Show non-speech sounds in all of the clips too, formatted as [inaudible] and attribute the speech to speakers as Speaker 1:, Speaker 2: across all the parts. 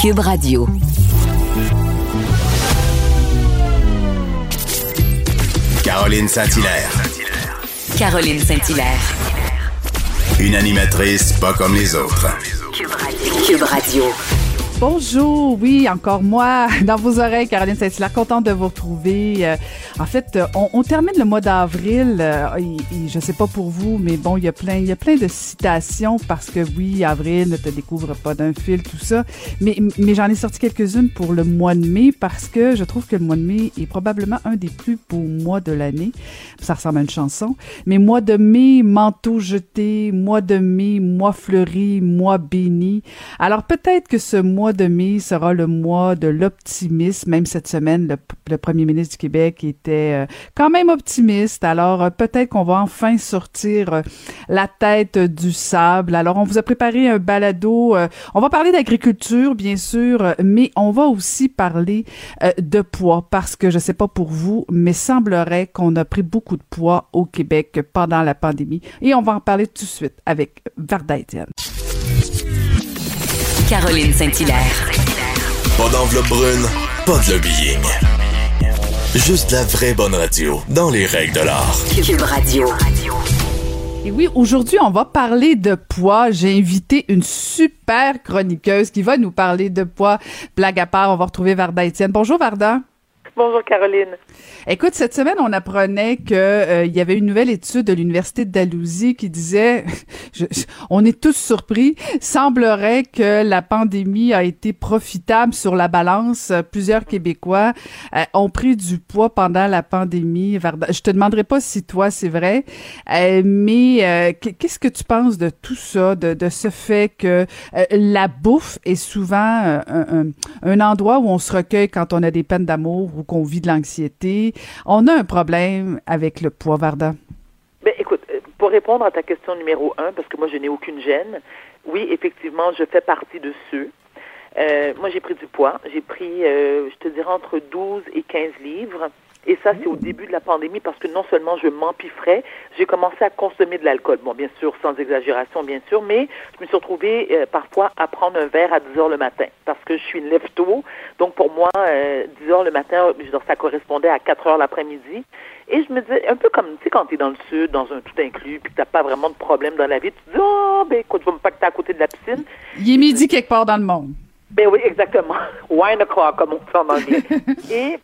Speaker 1: Cube Radio.
Speaker 2: Caroline Saint-Hilaire.
Speaker 1: Caroline Saint-Hilaire.
Speaker 2: Une animatrice pas comme les autres.
Speaker 1: Cube Radio.
Speaker 3: Bonjour, oui, encore moi, [laughs] dans vos oreilles, Caroline Saint-Hilaire, contente de vous retrouver. En fait, euh, on, termine le mois d'avril, euh, et, et je sais pas pour vous, mais bon, il y a plein, il y a plein de citations parce que oui, avril ne te découvre pas d'un fil, tout ça. Mais, mais j'en ai sorti quelques-unes pour le mois de mai parce que je trouve que le mois de mai est probablement un des plus beaux mois de l'année. Ça ressemble à une chanson. Mais mois de mai, manteau jeté, mois de mai, mois fleuri, mois béni. Alors peut-être que ce mois de mai sera le mois de l'optimisme. Même cette semaine, le, le premier ministre du Québec était euh, quand même optimiste. Alors euh, peut-être qu'on va enfin sortir euh, la tête du sable. Alors on vous a préparé un balado. on va parler d'agriculture, bien sûr, mais on va aussi parler de poids parce que je sais pas pour vous, mais semblerait qu'on a pris beaucoup de poids au Québec pendant la pandémie. Et on va en parler tout de suite avec Varda Étienne.
Speaker 1: Caroline Saint-Hilaire.
Speaker 2: Pas d'enveloppe brune, pas de lobbying. Juste la vraie bonne radio, dans les règles de l'art.
Speaker 1: Cube Radio.
Speaker 3: Et oui, aujourd'hui, on va parler de poids. J'ai invité une super chroniqueuse qui va nous parler de poids. Blague à part, on va retrouver Varda Étienne. Bonjour Varda.
Speaker 4: Bonjour Caroline.
Speaker 3: Écoute, cette semaine, on apprenait que euh, il y avait une nouvelle étude de l'université de Dalhousie qui disait, [laughs] je- je- on est tous surpris, semblerait que la pandémie a été profitable sur la balance. Plusieurs Québécois euh, ont pris du poids pendant la pandémie. Je te demanderai pas si toi c'est vrai, euh, mais euh, qu- qu'est-ce que tu penses de tout ça, de, de ce fait que euh, la bouffe est souvent euh, un, un- un endroit où on se recueille quand on a des peines d'amour ou qu'on vit de l'anxiété. On a un problème avec le poids, Varda.
Speaker 4: Ben, écoute, euh, pour répondre à ta question numéro un, parce que moi, je n'ai aucune gêne, oui, effectivement, je fais partie de ceux. Euh, moi, j'ai pris du poids. J'ai pris, euh, je te dirais, entre 12 et 15 livres. Et ça, c'est au début de la pandémie parce que non seulement je m'empiffrais, j'ai commencé à consommer de l'alcool. Bon, bien sûr, sans exagération, bien sûr, mais je me suis retrouvée euh, parfois à prendre un verre à 10 heures le matin parce que je suis une lève-tôt. Donc, pour moi, euh, 10 heures le matin, ça correspondait à 4 heures l'après-midi. Et je me disais, un peu comme, tu sais, quand tu es dans le sud, dans un tout inclus, puis que tu pas vraiment de problème dans la vie, tu te dis, oh, ben écoute, je vais me pacter à côté de la piscine.
Speaker 3: Il est midi quelque part dans le monde.
Speaker 4: Ben oui, exactement. [laughs] Wine o'clock, comme on dit en anglais. [laughs] Et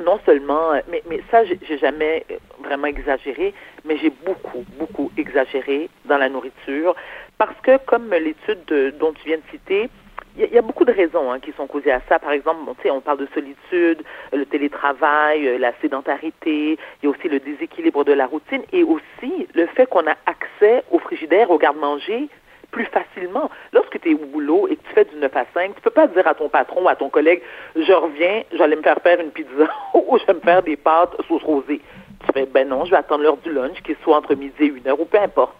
Speaker 4: non seulement, euh, mais, mais ça, j'ai jamais euh, vraiment exagéré, mais j'ai beaucoup, beaucoup exagéré dans la nourriture parce que, comme l'étude de- dont tu viens de citer, il y, a- beaucoup de raisons hein, qui sont causées à ça. Par exemple, on parle de solitude, euh, le télétravail, la sédentarité, il y a aussi le déséquilibre de la routine et aussi le fait qu'on a accès au frigidaire, au garde-manger plus facilement. Lorsque tu es au boulot et que tu fais du 9 à 5, tu peux pas dire à ton patron ou à ton collègue, je reviens, j'allais me faire faire une pizza [laughs] ou je vais me faire des pâtes sauce rosée. Tu fais, ben non, je vais attendre l'heure du lunch, qui soit entre midi et une heure, ou peu importe.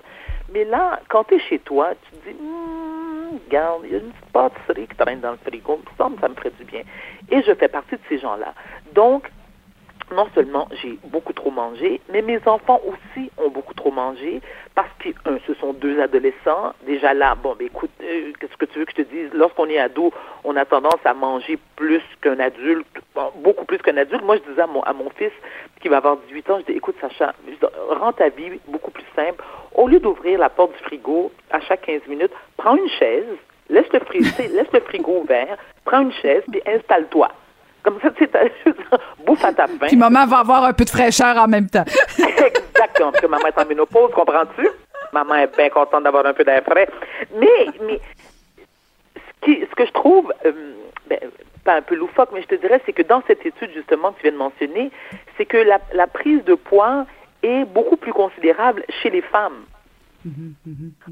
Speaker 4: Mais là, quand tu es chez toi, tu te dis, Hum, regarde, il y a une petite pâtisserie qui traîne dans le frigo, que ça me ferait du bien. Et je fais partie de ces gens-là. Donc, non seulement j'ai beaucoup trop mangé, mais mes enfants aussi ont beaucoup trop mangé parce que, un, ce sont deux adolescents. Déjà là, bon, ben écoute, euh, qu'est-ce que tu veux que je te dise? Lorsqu'on est ado, on a tendance à manger plus qu'un adulte, beaucoup plus qu'un adulte. Moi, je disais à mon, fils, qui va avoir 18 ans, je dis, écoute, Sacha, rends ta vie beaucoup plus simple. Au lieu d'ouvrir la porte du frigo à chaque 15 minutes, prends une chaise, laisse le, fri- tu sais, [laughs] laisse le frigo ouvert, prends une chaise, puis installe-toi. Comme ça, tu sais, bouffe à ta [laughs] faim.
Speaker 3: Puis maman va avoir un peu de fraîcheur en même temps. [laughs]
Speaker 4: Exactement, parce que maman est en ménopause, comprends-tu? Maman est bien contente d'avoir un peu d'air frais. Mais, mais ce, qui, ce que je trouve, euh, ben, pas un peu loufoque, mais je te dirais, c'est que dans cette étude, justement, que tu viens de mentionner, c'est que la, la prise de poids est beaucoup plus considérable chez les femmes.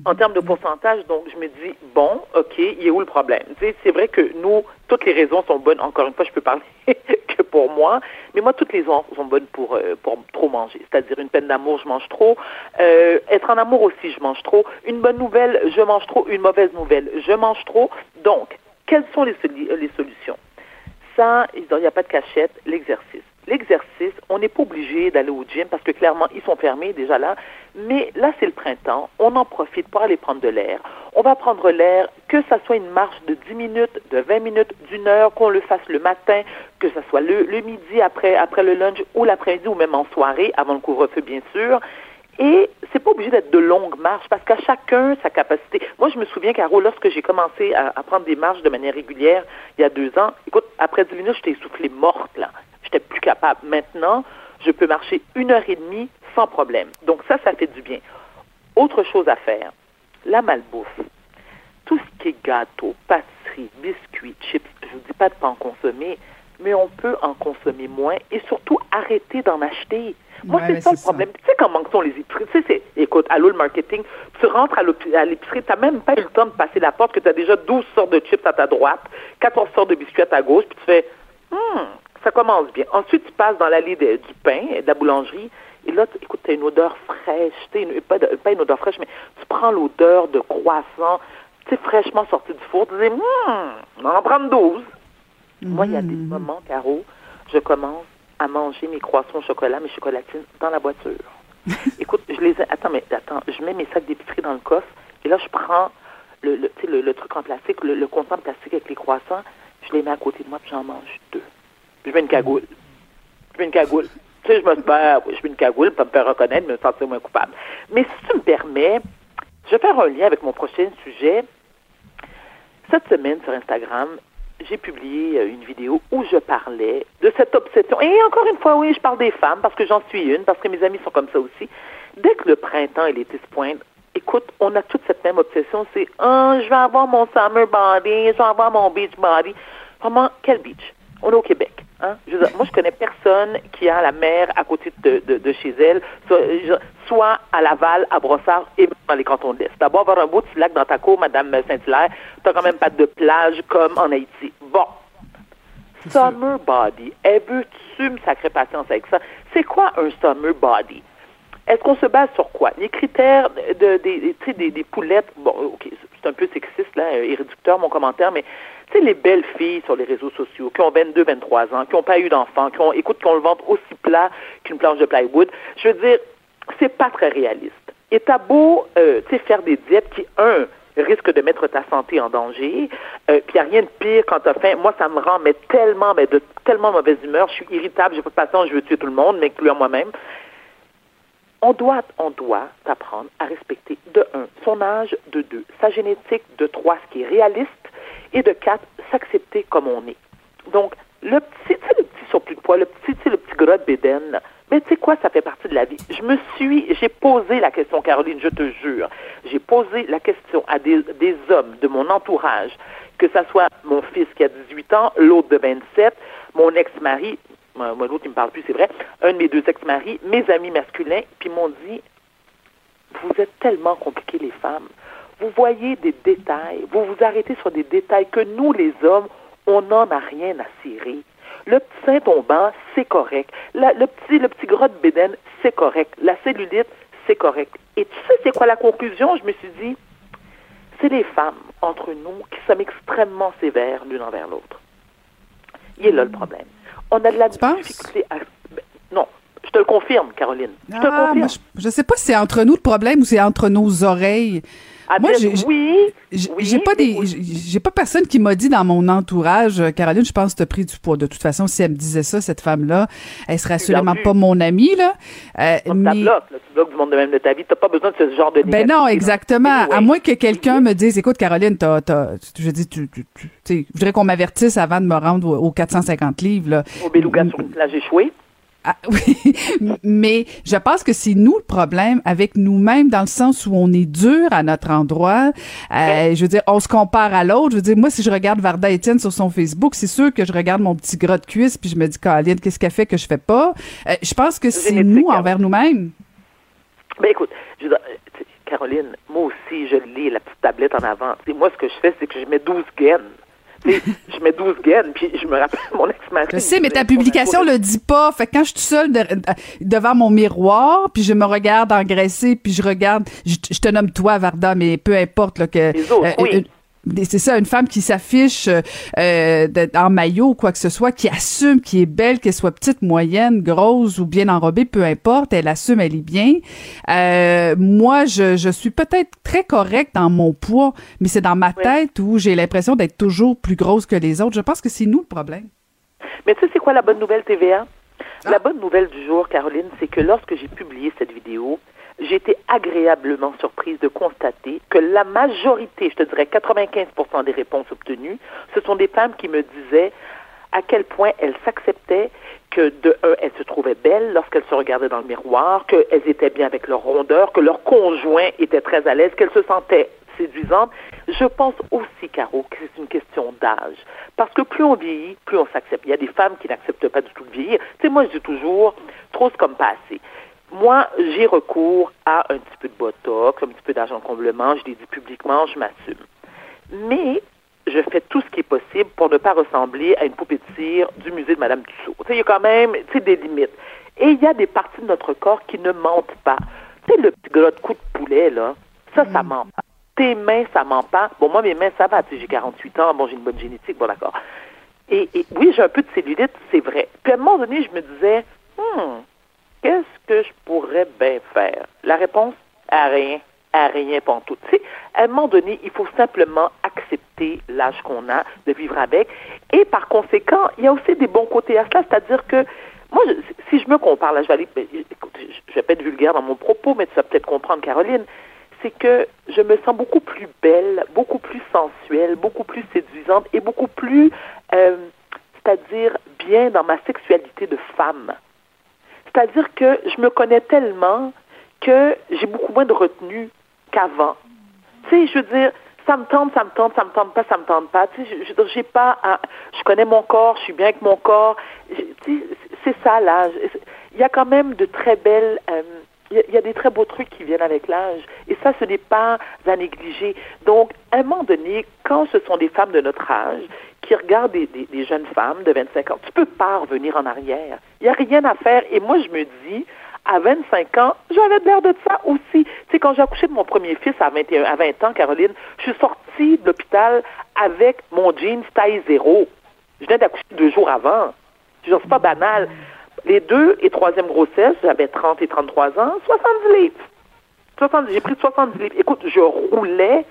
Speaker 4: En termes de pourcentage, donc je me dis, bon, OK, il est où le problème? C'est vrai que nous, toutes les raisons sont bonnes. Encore une fois, je peux parler [laughs] que pour moi, mais moi, toutes les raisons sont bonnes pour, euh, pour trop manger. C'est-à-dire une peine d'amour, je mange trop. Euh, être en amour aussi, je mange trop. Une bonne nouvelle, je mange trop. Une mauvaise nouvelle, je mange trop. Donc, quelles sont les, les solutions? Ça, il n'y a pas de cachette, l'exercice. L'exercice, on n'est pas obligé d'aller au gym parce que clairement, ils sont fermés déjà là. Mais là, c'est le printemps. On en profite pour aller prendre de l'air. On va prendre l'air, que ça soit une marche de 10 minutes, de 20 minutes, d'une heure, qu'on le fasse le matin, que ça soit le, le midi après, après le lunch ou l'après-midi ou même en soirée, avant le couvre-feu, bien sûr. Et c'est pas obligé d'être de longues marches parce qu'à chacun sa capacité. Moi, je me souviens, Caro, lorsque j'ai commencé à, à, prendre des marches de manière régulière il y a deux ans, écoute, après 10 minutes, j'étais essoufflée morte, là. J'étais plus capable. Maintenant, je peux marcher une heure et demie sans problème. Donc ça, ça fait du bien. Autre chose à faire, la malbouffe. Tout ce qui est gâteau, pâtisserie, biscuits, chips, je vous dis pas de pas en consommer, mais on peut en consommer moins et surtout arrêter d'en acheter. Moi,
Speaker 3: Ouais,
Speaker 4: c'est ça le problème. Tu sais comment sont les épiceries? Tu sais, écoute, allô le marketing, tu rentres à l'épicerie, tu n'as même pas eu le temps de passer la porte, que tu as déjà 12 sortes de chips à ta droite, 14 sortes de biscuits à ta gauche, puis tu fais, hum, ça commence bien. Ensuite, tu passes dans l'allée de- du pain, de la boulangerie, et là, écoute, tu as une odeur fraîche, tu sais, une- pas, de- pas une odeur fraîche, mais tu prends l'odeur de croissant, tu sais, fraîchement sorti du four, tu dis, hum, on va en prendre 12. Moi, il y a des moments, Caro, je commence à manger mes croissants au chocolat, mes chocolatines dans la voiture. [laughs] Écoute, je les ai, attends, mais attends, je mets mes sacs d'épicerie dans le coffre et là, je prends le, le, le, le truc en plastique, le, le contenant plastique avec les croissants, je les mets à côté de moi puis j'en mange deux. Je mets une cagoule. Je mets une cagoule. Tu sais, je me oui, je mets une cagoule pour me faire reconnaître, me sentir moins coupable. Mais si tu me permets, je vais faire un lien avec mon prochain sujet. Cette semaine sur Instagram, j'ai publié euh, une vidéo où je parlais de cette obsession. Et encore une fois, oui, je parle des femmes parce que j'en suis une, parce que mes amis sont comme ça aussi. Dès que le printemps et l'été se pointent, écoute, on a toute cette même obsession. C'est, ah, je vais avoir mon summer body, je vais avoir mon beach body. Vraiment, quel beach? On est au Québec. Hein? Je veux dire, moi, je connais personne qui a la mer à côté de, de, de chez elle, soit, soit à Laval, à Brossard et même dans les cantons de l'Est. D'abord, avoir un beau petit lac dans ta cour, Madame Saint-Hilaire, t'as quand même pas de plage comme en Haïti. Bon. Summer body. Elle veut-tu me sacrer patience avec ça? C'est quoi un summer body? Est-ce qu'on se base sur quoi? Les critères de, de- des, des, des poulettes, bon, OK, c'est un peu sexiste, là, et réducteur, mon commentaire, mais tu sais, les belles filles sur les réseaux sociaux qui ont 22, 23 ans, qui n'ont pas eu d'enfants, qui ont, écoute, qui ont le ventre aussi plat qu'une planche de plywood, je veux dire, c'est pas très réaliste. Et t'as beau, euh, tu sais, faire des diètes qui, un, risquent de mettre ta santé en danger, euh, puis il a rien de pire quand t'as faim. Moi, ça me rend mais tellement, mais de tellement mauvaise humeur, je suis irritable, j'ai pas de patience, je veux tuer tout le monde, m'incluant moi-même on doit, on doit apprendre à respecter de un son âge, de deux sa génétique, de trois ce qui est réaliste et de quatre s'accepter comme on est. Donc le petit, le petit surplus de poids, le petit, le petit gras de bédaine, mais tu sais quoi, ça fait partie de la vie. Je me suis, j'ai posé la question, Caroline, je te jure, j'ai posé la question à des, hommes de mon entourage, que ça soit mon fils qui a 18 ans, l'autre de 27, mon ex-mari, moi, l'autre, il me parle plus, c'est vrai, un de mes deux ex-maris, mes amis masculins, puis m'ont dit, vous êtes tellement compliqués, les femmes. Vous voyez des détails, vous vous arrêtez sur des détails que nous, les hommes, on n'en a rien à cirer. Le petit sein tombant, c'est correct. La- le petit, le petit gras de bédaine, c'est correct. La cellulite, c'est correct. Et tu sais, c'est quoi la conclusion? Je me suis dit, c'est les femmes entre nous qui sommes extrêmement sévères l'une envers l'autre. Il est là le problème. On a de la
Speaker 3: Tu
Speaker 4: difficulté à. ben, Non, je te le confirme, Caroline. Je te le
Speaker 3: Ah,
Speaker 4: confirme.
Speaker 3: moi, je, je sais pas si c'est entre nous le problème ou c'est entre nos oreilles. Moi, j'ai-
Speaker 4: oui,
Speaker 3: J'ai
Speaker 4: oui,
Speaker 3: pas des, j'ai pas personne qui m'a dit dans mon entourage, euh, Caroline, je pense que t'as pris du poids. De toute façon, si elle me disait ça, cette femme-là, elle serait assurément
Speaker 4: vu.
Speaker 3: pas mon amie, là. Euh, mais-
Speaker 4: bloque, là, tu bloques du monde de même de ta vie. T'as pas besoin de ce genre de
Speaker 3: Ben non, exactement. À moins que quelqu'un me dise, écoute, Caroline, t'as, t'as, je dis, tu, tu, tu, je voudrais qu'on m'avertisse avant de me rendre aux, aux 450 livres, là.
Speaker 4: Au beluga sur une plage échouée.
Speaker 3: Ah, [laughs] oui, mais je pense que c'est nous le problème avec nous-mêmes dans le sens où on est dur à notre endroit. Euh, je veux dire, on se compare à l'autre. Je veux dire, moi, si je regarde Varda Étienne sur son Facebook, c'est sûr que je regarde mon petit gras de cuisse puis je me dis, Caroline, qu'est-ce qu'elle fait que je fais pas? Euh, je pense que c'est nous
Speaker 4: hein.
Speaker 3: envers nous-mêmes.
Speaker 4: Ben écoute, je veux dire, euh, Caroline, moi aussi, je lis la petite tablette en avant. Moi, ce que je fais, c'est que je mets 12 gaines. Je mets 12 gaines, puis je me rappelle mon ex-mari.
Speaker 3: Je sais, mais ta publication le dit pas. Fait que quand je suis toute seule de- devant mon miroir, puis je me regarde engraisser, puis je regarde, je, je te nomme toi, Varda, mais peu importe là, que.
Speaker 4: Les autres, oui.
Speaker 3: Euh, c'est ça, une femme qui s'affiche euh, en maillot ou quoi que ce soit, qui assume, qui est belle, qu'elle soit petite, moyenne, grosse ou bien enrobée, peu importe, elle assume, elle est bien. Euh, moi, je, je suis peut-être très correcte dans mon poids, mais c'est dans ma tête où j'ai l'impression d'être toujours plus grosse que les autres. Je pense que c'est nous le problème.
Speaker 4: Mais tu sais, c'est quoi la bonne nouvelle TVA? La ah. bonne nouvelle du jour, Caroline, c'est que lorsque j'ai publié cette vidéo, j'ai été agréablement surprise de constater que la majorité, je te dirais 95% des réponses obtenues, ce sont des femmes qui me disaient à quel point elles s'acceptaient, que de un, elles se trouvaient belles lorsqu'elles se regardaient dans le miroir, qu'elles étaient bien avec leur rondeur, que leur conjoint était très à l'aise, qu'elles se sentaient séduisantes. Je pense aussi, Caro, que c'est une question d'âge. Parce que plus on vieillit, plus on s'accepte. Il y a des femmes qui n'acceptent pas du tout de vieillir. Tu sais, moi, je dis toujours, trop c'est comme pas assez. Moi, j'ai recours à un petit peu de botox, un petit peu d'argent comblement. Je l'ai dit publiquement, je m'assume. Mais je fais tout ce qui est possible pour ne pas ressembler à une poupée de cire du musée de Madame Tussaud. Il y a quand même des limites. Et il y a des parties de notre corps qui ne mentent pas. Tu sais, le petit gras de coup de poulet, là, ça, ça mm. ment pas. Tes mains, ça ment pas. Bon, moi, mes mains, ça va. J'ai 48 ans. Bon, j'ai une bonne génétique. Bon, d'accord. Et, et, oui, j'ai un peu de cellulite, c'est vrai. Puis à un moment donné, je me disais, hmm, qu'est-ce que je pourrais bien faire? La réponse, à rien, à rien tout. Tu sais, à un moment donné, il faut simplement accepter l'âge qu'on a, de vivre avec. Et par conséquent, il y a aussi des bons côtés à cela, c'est-à-dire que moi, si je me compare, là, je vais aller, ben, je vais pas être vulgaire dans mon propos, mais tu vas peut-être comprendre, Caroline, c'est que je me sens beaucoup plus belle, beaucoup plus sensuelle, beaucoup plus séduisante et beaucoup plus, euh, c'est-à-dire bien dans ma sexualité de femme. C'est-à-dire que je me connais tellement que j'ai beaucoup moins de retenue qu'avant. Tu sais, je veux dire, ça me tente, ça me tente, ça me tente pas, ça me tente pas. Tu sais, je, j'ai pas, je connais mon corps, je suis bien avec mon corps. Tu sais, c'est ça l'âge. Il y a quand même de très belles, euh, il y, a des très beaux trucs qui viennent avec l'âge. Et ça, ce n'est pas à négliger. Donc, à un moment donné, quand ce sont des femmes de notre âge qui regardent des, des, jeunes femmes de 25 ans, tu peux pas revenir en arrière. Il n'y a rien à faire. Et moi, je me dis, à 25 ans, j'avais l'air de ça aussi. Tu sais, quand j'ai accouché de mon premier fils à 21, à 20 ans, Caroline, je suis sortie de l'hôpital avec mon jean taille zéro. Je venais d'accoucher deux jours avant. Je c'est pas banal. Les deux et troisième grossesse, j'avais 30 et 33 ans, 70 livres. 70, j'ai pris 70 livres. Écoute, je roulais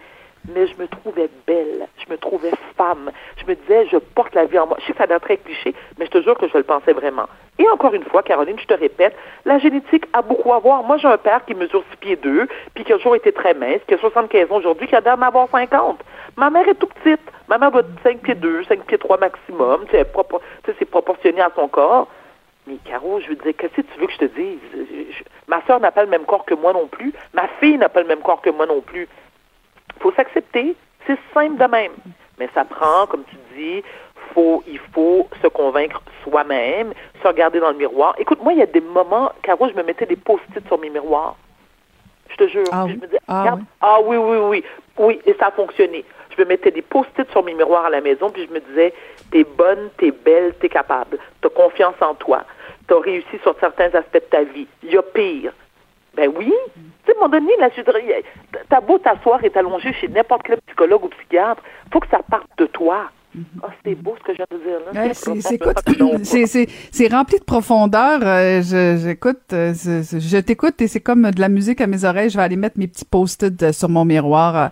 Speaker 4: mais je me trouvais belle, je me trouvais femme. Je me disais, je porte la vie en moi. Je sais que ça donne très cliché, mais je te jure que je le pensais vraiment. Et encore une fois, Caroline, je te répète, la génétique a beaucoup à voir. Moi, j'ai un père qui mesure 6 pieds 2, puis qui a toujours été très mince, qui a 75 ans aujourd'hui, qui a d'ailleurs avoir 50. Ma mère est tout petite. Ma mère être 5 pieds 2, 5 pieds 3 maximum. C'est proportionné à son corps. Mais Caro, je veux dire, qu'est-ce que tu veux que je te dise? ma soeur n'a pas le même corps que moi non plus. Ma fille n'a pas le même corps que moi non plus. Il faut s'accepter. C'est simple de même. Mais ça prend, comme tu dis, faut, il faut se convaincre soi-même, se regarder dans le miroir. Écoute, moi, il y a des moments, Caro, je me mettais des post-it sur mes miroirs. Je te jure.
Speaker 3: Ah,
Speaker 4: je
Speaker 3: me disais, ah, oui.
Speaker 4: ah oui, oui, oui. Oui, et ça a fonctionné. Je me mettais des post-it sur mes miroirs à la maison, puis je me disais, t'es bonne, t'es belle, t'es capable. T'as confiance en toi. T'as réussi sur certains aspects de ta vie. Il y a pire. Ben oui. Tu sais, à un moment donné, là, t'as beau t'asseoir et t'allonger chez n'importe quel psychologue ou psychiatre, faut que ça parte de toi. Ah, c'est beau ce que je viens de dire
Speaker 3: là. c'est rempli de profondeur. Euh, j'écoute, euh, je, t'écoute et c'est comme de la musique à mes oreilles. Je vais aller mettre mes petits post-it euh, sur mon miroir.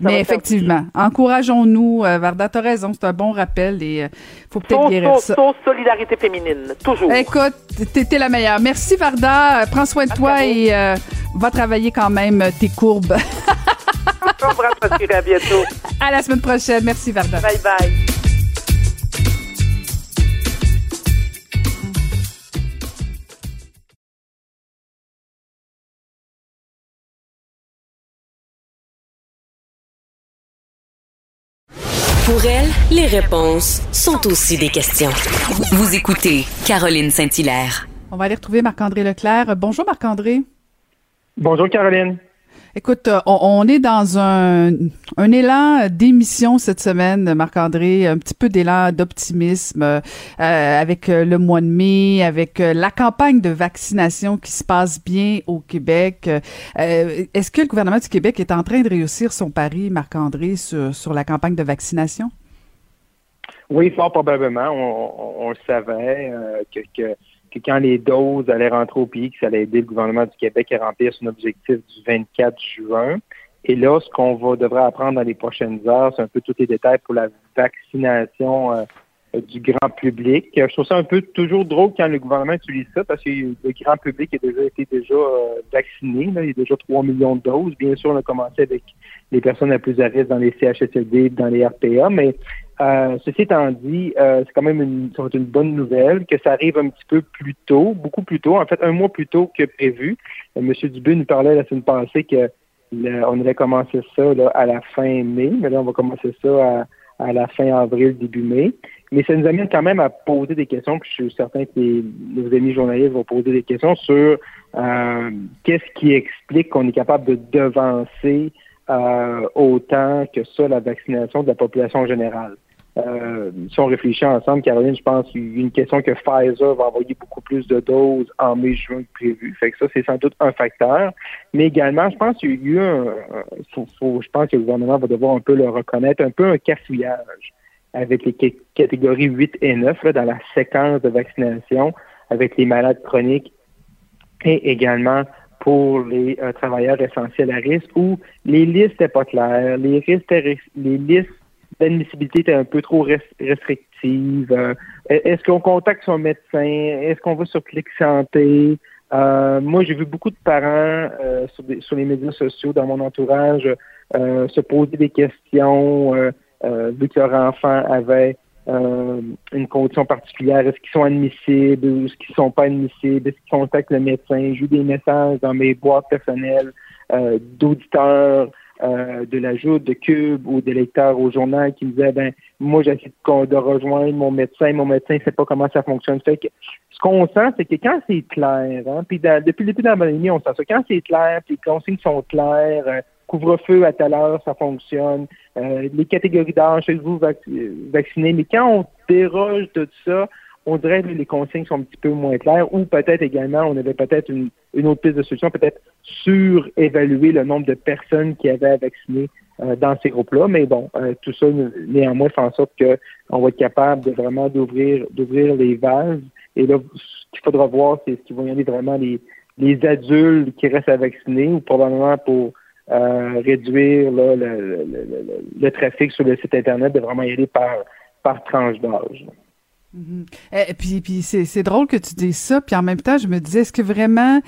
Speaker 3: mais effectivement, encourageons-nous. Varda, t'as raison, c'est un bon rappel et faut peut-être guérir ça.
Speaker 4: solidarité féminine, toujours.
Speaker 3: Écoute, t'es la meilleure. Merci Varda. Prends soin de toi et va travailler quand même tes courbes. [laughs]
Speaker 4: à bientôt.
Speaker 3: À la semaine prochaine. Merci, Varda.
Speaker 4: Bye bye.
Speaker 1: Pour elle, les réponses sont aussi des questions. Vous écoutez Caroline Saint-Hilaire.
Speaker 3: On va aller retrouver Marc-André Leclerc. Bonjour Marc-André.
Speaker 5: Bonjour Caroline.
Speaker 3: Écoute, euh, on, est dans un, élan d'émission cette semaine, Marc-André, un petit peu d'élan d'optimisme euh, avec euh, le mois de mai, avec la campagne de vaccination qui se passe bien au Québec. Est-ce que le gouvernement du Québec est en train de réussir son pari, Marc-André, sur, sur la campagne de vaccination?
Speaker 5: Oui, fort probablement. On, le savait que, que que quand les doses allaient rentrer au pays, que ça allait aider le gouvernement du Québec à remplir son objectif du 24 juin. Et là, ce qu'on va devrait apprendre dans les prochaines heures, c'est un peu tous les détails pour la vaccination euh, du grand public. Je trouve ça un peu toujours drôle quand le gouvernement utilise ça parce que le grand public a déjà été déjà euh, vacciné. il y a déjà 3 millions de doses. Bien sûr, on a commencé avec les personnes les plus à risque dans les CHSLD, dans les RPA, mais euh, ceci étant dit, euh, c'est quand même une, une bonne nouvelle que ça arrive un petit peu plus tôt, beaucoup plus tôt, en fait un mois plus tôt que prévu. Euh, Monsieur Dubé nous parlait la semaine passée que on allait commencer ça à la fin mai, mais là on va commencer ça à, la fin avril, début mai. Mais ça nous amène quand même à poser des questions, puis je suis certain que nos amis journalistes vont poser des questions sur qu'est-ce qui explique qu'on est capable de devancer autant que ça la vaccination de la population générale. Euh, si on réfléchit ensemble, Caroline, je pense une question que Pfizer va envoyer beaucoup plus de doses en mai-juin que prévu. Fait que ça, c'est sans doute un facteur. Mais également, je pense qu'il y a eu un, je pense que le gouvernement va devoir un peu le reconnaître, un peu un cafouillage avec les catégories 8 et 9 dans la séquence de vaccination avec les malades chroniques et également pour les euh, travailleurs essentiels à risque où les listes n'étaient pas claires, les, listes l'admissibilité était un peu trop restrictive. Euh, est-ce qu'on contacte son médecin? Est-ce qu'on va sur Clic Santé? Euh, moi, j'ai vu beaucoup de parents sur, les médias sociaux, dans mon entourage, se poser des questions, vu que leur enfant avait une condition particulière. Est-ce qu'ils sont admissibles ou est-ce qu'ils sont pas admissibles? Est-ce qu'ils contactent le médecin? J'ai eu des messages dans mes boîtes personnelles d'auditeurs euh, de l'ajout de Cube ou des lecteurs au journal qui me disaient ben moi j'essaie de, rejoindre mon médecin, mon médecin ne sait pas comment ça fonctionne. Fait que ce qu'on sent, c'est que quand c'est clair, hein, puis depuis le début de la pandémie, on sent ça. Quand c'est clair, puis les consignes sont claires, euh, couvre-feu à telle heure, ça fonctionne, euh, les catégories d'âge, vous vaccinez, mais quand on déroge tout ça, on dirait que les consignes sont un petit peu moins claires ou peut-être également, on avait peut-être une, autre piste de solution, peut-être surévaluer le nombre de personnes qui avaient vacciné euh, dans ces groupes-là. Mais bon, euh, tout ça, néanmoins, fait en sorte qu'on va être capable de vraiment d'ouvrir d'ouvrir les vases. Et là, ce qu'il faudra voir, c'est ce qui vont y aller vraiment les, les adultes qui restent à vacciner ou probablement pour euh, réduire le, le, le, trafic sur le site Internet, de vraiment y aller par, par tranche d'âge.
Speaker 3: Mhm. Et eh, puis, puis c'est drôle que tu dises ça, puis en même temps, je me disais, est-ce que vraiment,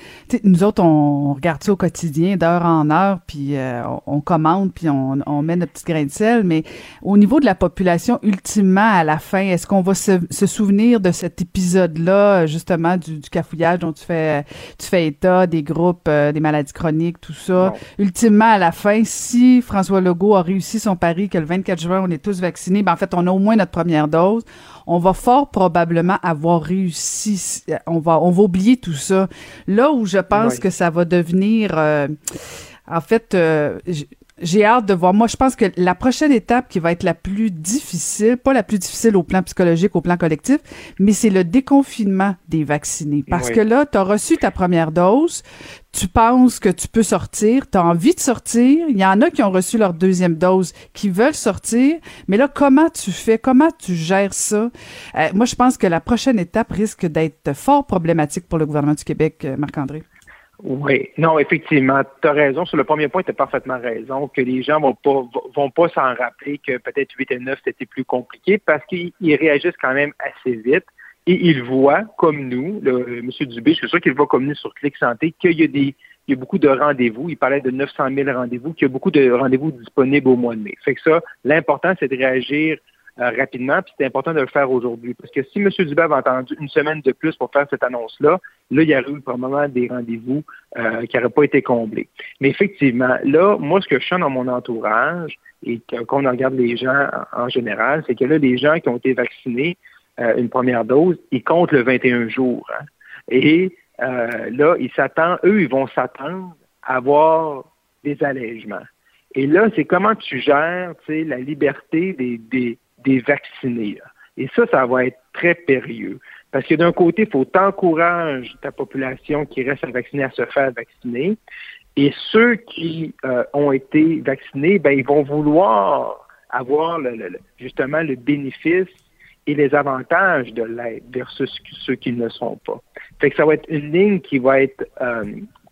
Speaker 3: nous autres, on, regarde ça au quotidien, d'heure en heure, puis euh, on, commande, puis on, on, met notre petit grain de sel, mais au niveau de la population, ultimement, à la fin, est-ce qu'on va se, se, souvenir de cet épisode-là, justement, du, du, cafouillage dont tu fais, tu fais état, des groupes, euh, des maladies chroniques, tout ça? Ultimement, à la fin, si François Legault a réussi son pari que le 24 juin, on est tous vaccinés, ben en fait, on a au moins notre première dose, on va fort probablement avoir réussi. On va, on va oublier tout ça. Là où je pense que ça va devenir, euh, en fait, euh, j'ai hâte de voir. Moi, je pense que la prochaine étape qui va être la plus difficile, pas la plus difficile au plan psychologique, au plan collectif, mais c'est le déconfinement des vaccinés. Parce que là, tu as reçu ta première dose, tu penses que tu peux sortir, tu as envie de sortir. Il y en a qui ont reçu leur deuxième dose, qui veulent sortir. Mais là, comment tu fais? Comment tu gères ça? Euh, moi, je pense que la prochaine étape risque d'être fort problématique pour le gouvernement du Québec, euh, Marc-André.
Speaker 5: Oui, non, effectivement, tu as raison. Sur le premier point, tu as parfaitement raison, que les gens vont pas vont pas s'en rappeler que peut-être 8 et 9, c'était plus compliqué parce qu'ils réagissent quand même assez vite et ils voient, comme nous, le, M. Dubé, je suis sûr qu'il voit comme nous sur Clic Santé, qu'il y a des il y a beaucoup de rendez-vous. Il parlait de 900 000 rendez-vous, qu'il y a beaucoup de rendez-vous disponibles au mois de mai. Fait que ça, l'important, c'est de réagir euh, rapidement, puis c'est important de le faire aujourd'hui. Parce que si M. Dubé avait attendu une semaine de plus pour faire cette annonce-là, là, il y aurait eu probablement des rendez-vous euh, qui n'auraient pas été comblés. Mais effectivement, là, moi, ce que je sens dans mon entourage, et quand on regarde les gens en, général, c'est que là, les gens qui ont été vaccinés euh, une première dose, ils comptent le 21 jours. Hein. Et là, ils s'attendent, eux, ils vont s'attendre à avoir des allègements. Et là, c'est comment tu gères la liberté des, des, des vaccinés. Et ça, ça va être très périlleux. Parce que d'un côté, il faut t'encourager ta population qui reste à vacciner à se faire vacciner. Et ceux qui euh, ont été vaccinés, ben, ils vont vouloir avoir le, justement le bénéfice et les avantages de l'aide versus ceux qui ne le sont pas. Fait que ça va être une ligne qui va être euh,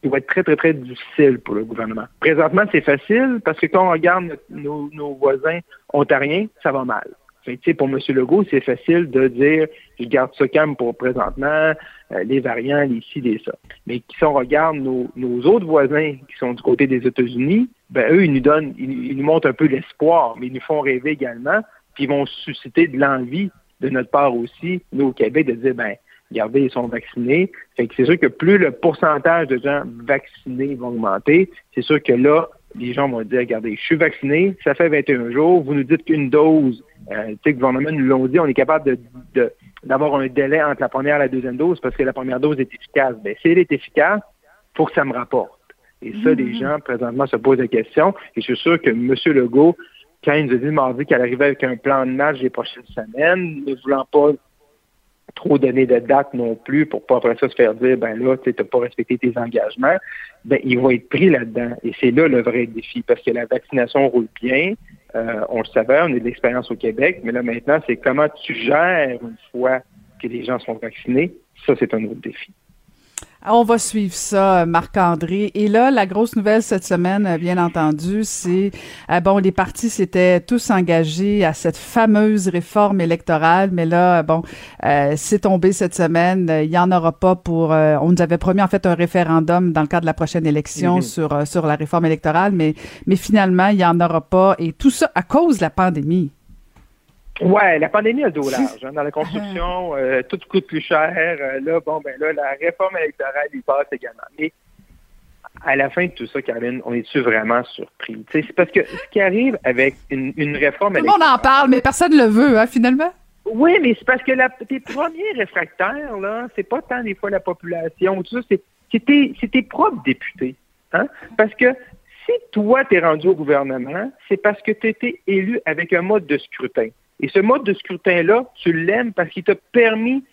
Speaker 5: qui va être très, très, très difficile pour le gouvernement. Présentement, c'est facile parce que quand on regarde nos, nos voisins ontariens, ça va mal. Fait pour M. Legault, c'est facile de dire je garde ce calme pour présentement, euh, les variants, les ci, les ça. Mais si on regarde nos, autres voisins qui sont du côté des États-Unis, ben eux, ils nous donnent, ils, nous montrent un peu l'espoir, mais ils nous font rêver également, puis ils vont susciter de l'envie de notre part aussi, nous au Québec, de dire ben regardez, ils sont vaccinés. Fait que c'est sûr que plus le pourcentage de gens vaccinés va augmenter, c'est sûr que là, les gens vont dire, regardez, je suis vacciné, ça fait 21 jours, vous nous dites qu'une dose, euh, tu sais, le gouvernement nous l'ont dit, on est capable de, d'avoir un délai entre la première et la deuxième dose parce que la première dose est efficace. Bien, si elle est efficace, il faut que ça me rapporte. Et ça, les mm-hmm. gens, présentement, se posent la question. Et je suis sûr que M. Legault, quand il nous a dit mardi qu'elle arrivait avec un plan de match les prochaines semaines, ne voulant pas trop donner de date non plus pour pas après ça se faire dire ben là, tu n'as pas respecté tes engagements, ben il va être pris là-dedans. Et c'est là le vrai défi, parce que la vaccination roule bien. Euh, on le savait, on a de l'expérience au Québec, mais là maintenant, c'est comment tu gères une fois que les gens sont vaccinés. Ça, c'est un autre défi.
Speaker 3: Ah, on va suivre ça, Marc-André. Et là, la grosse nouvelle cette semaine, euh, bien entendu, c'est euh, bon, les partis s'étaient tous engagés à cette fameuse réforme électorale, mais là, bon, euh, c'est tombé cette semaine. Il y en aura pas pour. on nous avait promis en fait un référendum dans le cadre de la prochaine élection mhm. sur sur la réforme électorale, mais mais finalement, il y en aura pas. Et tout ça à cause de la pandémie.
Speaker 5: Ouais, la pandémie a le dos large. Hein. Dans la construction, euh, tout coûte plus cher. Euh, là, bon, ben là, la réforme électorale, il passe également. Mais à la fin de tout ça, Caroline, on est-tu vraiment surpris? C'est parce que ce qui arrive avec une, une réforme
Speaker 3: Tout le monde en parle, mais personne ne le veut, hein, finalement.
Speaker 5: Oui, mais c'est parce que la, tes premiers réfractaires, là, c'est pas tant des fois la population, tout ça, c'est tes, tes propres députés. Hein? Parce que si toi, tu es rendu au gouvernement, c'est parce que tu été élu avec un mode de scrutin. Et ce mode de scrutin-là, tu l'aimes parce qu'il t'a permis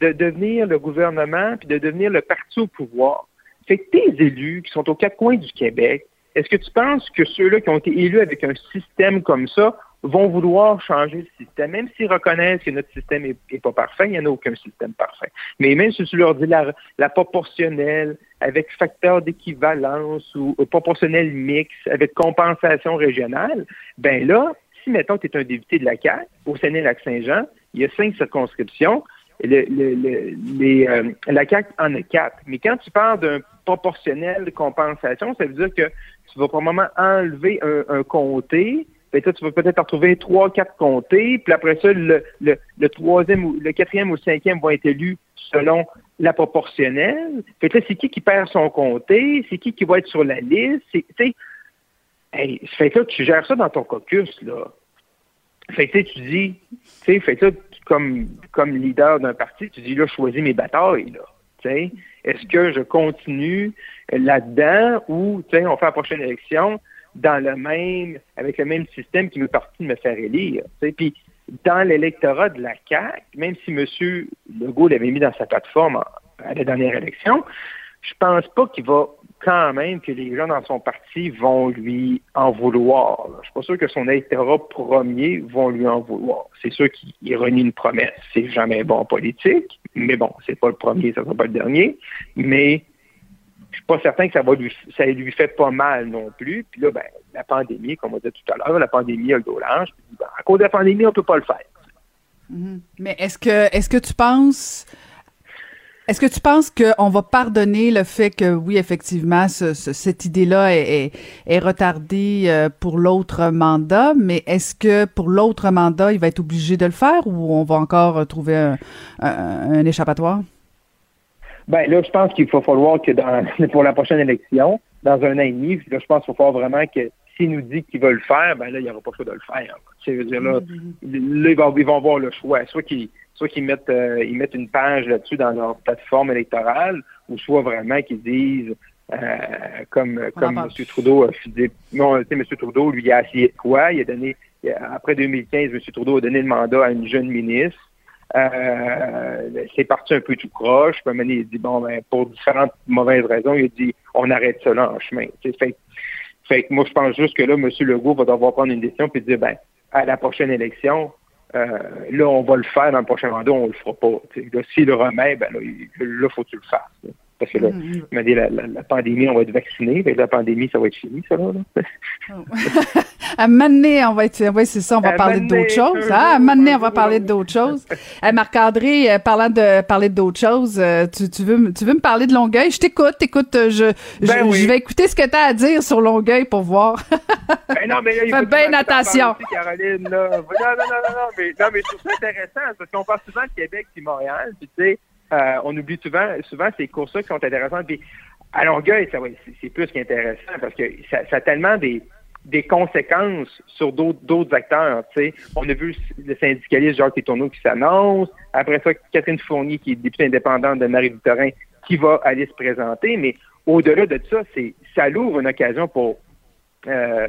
Speaker 5: de devenir le gouvernement puis de devenir le parti au pouvoir. Que tes élus qui sont aux quatre coins du Québec, est-ce que tu penses que ceux-là qui ont été élus avec un système comme ça vont vouloir changer le système, même s'ils reconnaissent que notre système n'est pas parfait, il n'y en a aucun système parfait. Mais même si tu leur dis la, proportionnelle, avec facteur d'équivalence ou, ou proportionnel mix, avec compensation régionale, ben là, si, mettons, tu es un député de la CAQ, au Sénat-Lac-Saint-Jean, il y a cinq circonscriptions, euh, la CAQ en a quatre. Mais quand tu parles d'un proportionnel de compensation, ça veut dire que tu vas probablement enlever un, comté, puis toi, tu vas peut-être retrouver trois, quatre comtés, puis après ça, le, troisième ou le quatrième ou le cinquième vont être élus selon la proportionnelle. Fait que c'est qui qui perd son comté, c'est qui qui va être sur la liste, Hey, fait que tu gères ça dans ton caucus, là. Fait que tu dis, tu sais, fait que comme, comme leader d'un parti, tu dis, là, je choisis mes batailles, là. Est-ce que je continue là-dedans ou, on fait la prochaine élection dans le même, avec le même système qui me parti de me faire élire, sais, Puis, dans l'électorat de la CAQ, même si M. Legault l'avait mis dans sa plateforme à la dernière élection, je pense pas qu'il va quand même que les gens dans son parti vont lui en vouloir. Je suis pas sûr que son électorat premier vont lui en vouloir. C'est sûr qu'il renie une promesse. C'est jamais bon en politique, mais bon, c'est pas le premier, ça sera pas le dernier. Mais je suis pas certain que ça va lui ça lui fait pas mal non plus. Puis là, ben, la pandémie, comme on dit tout à l'heure, la pandémie a le dos large. Ben, à cause de la pandémie, on peut pas le faire.
Speaker 3: Mm-hmm. Mais est-ce que est-ce que tu penses est-ce que tu penses qu'on va pardonner le fait que, oui, effectivement, cette idée-là est, retardée euh, pour l'autre mandat, mais est-ce que pour l'autre mandat, il va être obligé de le faire ou on va encore trouver un, échappatoire?
Speaker 5: Ben là, je pense qu'il va falloir que dans, [laughs] pour la prochaine élection, dans un an et demi, là, je pense qu'il va falloir vraiment que s'il nous dit qu'il va le faire, ben là, il n'y aura pas le choix de le faire. Tu sais, là, mm-hmm. là, ils vont, ils vont avoir le choix. Soit qu'ils soit qu'ils mettent, euh, ils mettent une page là-dessus dans leur plateforme électorale, ou soit vraiment qu'ils disent comme comme M. Trudeau a non, M. Trudeau, lui, a essayé de quoi? Il a donné, après 2015, M. Trudeau a donné le mandat à une jeune ministre. c'est parti un peu tout croche. Puis, il dit, bon, ben, pour différentes mauvaises raisons, il a dit, on arrête cela en chemin. Fait, fait que moi, je pense juste que là, M. Legault va devoir prendre une décision puis dire, ben, à la prochaine élection, euh, là, on va le faire dans le prochain mandat, on le fera pas. S'il le remet, ben là, il faut que tu le fasses. Parce que là, mm-hmm. il m'a dit la, la, pandémie, on va être vacciné. La pandémie, ça va être fini, ça, là. [laughs]
Speaker 3: à un on va être, oui, c'est ça, on va parler d'autres choses. Ah, à un on va parler d'autres choses. Marc-André, euh, parlant de parler d'autres choses, euh, tu, tu, veux, tu veux me parler de Longueuil? Je t'écoute, écoute, euh, je, ben je, vais écouter ce que tu as à dire sur Longueuil pour voir. [laughs]
Speaker 5: ben non, mais là, il
Speaker 3: Fais bien attention.
Speaker 5: Caroline, là. Non, non, non, non, mais, non, mais je trouve ça intéressant parce qu'on parle souvent de Québec et Montréal, puis tu sais, euh, on oublie souvent, souvent ces courses-là qui sont intéressantes. Puis à Longueuil, c'est plus qu'intéressant parce que ça, a tellement des, conséquences sur d'autres acteurs. On a vu le syndicaliste Jacques Tourneau qui s'annonce. Après ça, Catherine Fournier, qui est députée indépendante de Marie-Victorin, qui va aller se présenter. Mais au-delà de ça, ça l'ouvre une occasion pour euh,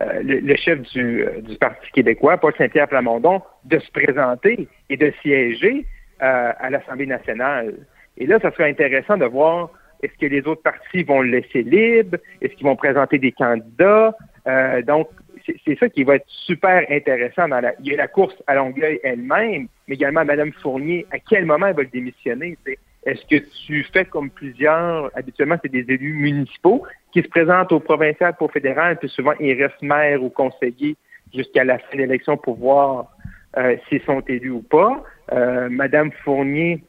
Speaker 5: euh, le, chef du, du Parti québécois, Paul Saint-Pierre Plamondon, de se présenter et de siéger euh, à l'Assemblée nationale. Et là, ça serait intéressant de voir est-ce que les autres partis vont le laisser libre, est-ce qu'ils vont présenter des candidats? Euh, donc, c'est ça qui va être super intéressant. Dans la, il y a la course à Longueuil elle-même, mais également Mme Fournier, à quel moment elle va le démissionner? Est-ce que tu fais comme plusieurs, habituellement c'est des élus municipaux, qui se présentent au provincial pour fédéral, puis souvent ils restent maire ou conseiller jusqu'à la fin de l'élection pour voir s'ils sont élus ou pas. Euh, Madame Fournier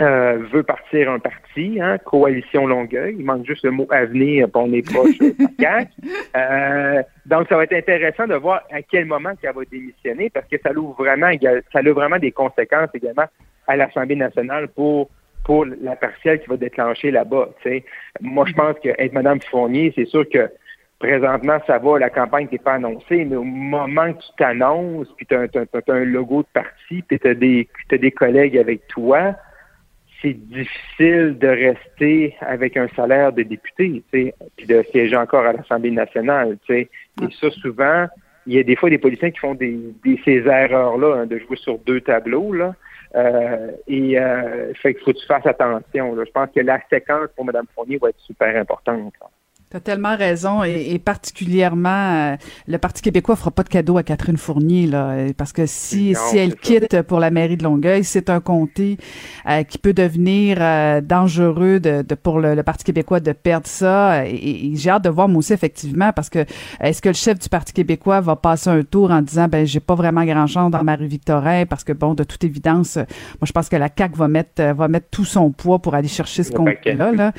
Speaker 5: euh, veut partir un parti, hein, Coalition Longueuil. Il manque juste le mot avenir, pour on est proche [laughs] euh, donc, ça va être intéressant de voir à quel moment qu'elle va démissionner, parce que ça ouvre vraiment, ça a vraiment des conséquences également à l'Assemblée nationale pour pour la partielle qui va déclencher là-bas. Moi, je pense que être Madame Fournier, c'est sûr que présentement, ça va, la campagne n'est pas annoncée, mais au moment que tu t'annonces, puis tu as, un logo de parti, puis tu as, des collègues avec toi, c'est difficile de rester avec un salaire de député, puis de siéger encore à l'Assemblée nationale. Et ça, souvent, il y a des fois des policiers qui font des, ces erreurs-là, hein, de jouer sur deux tableaux. Là. Euh, et euh, fait qu'il faut que tu fasses attention. Je pense que la séquence pour Mme Fournier va être super importante.
Speaker 3: Tu as tellement raison, et, particulièrement, euh, le Parti québécois fera pas de cadeau à Catherine Fournier, là, parce que si, si elle quitte pour la mairie de Longueuil, c'est un comté euh, qui peut devenir euh, dangereux de, de pour le, Parti québécois de perdre ça. Et, j'ai hâte de voir moi aussi, effectivement, parce que est-ce que le chef du Parti québécois va passer un tour en disant, ben j'ai pas vraiment grand chance dans Marie-Victorin, parce que bon, de toute évidence, moi je pense que la CAQ va mettre va mettre tout son poids pour aller chercher ce comté-là. Là.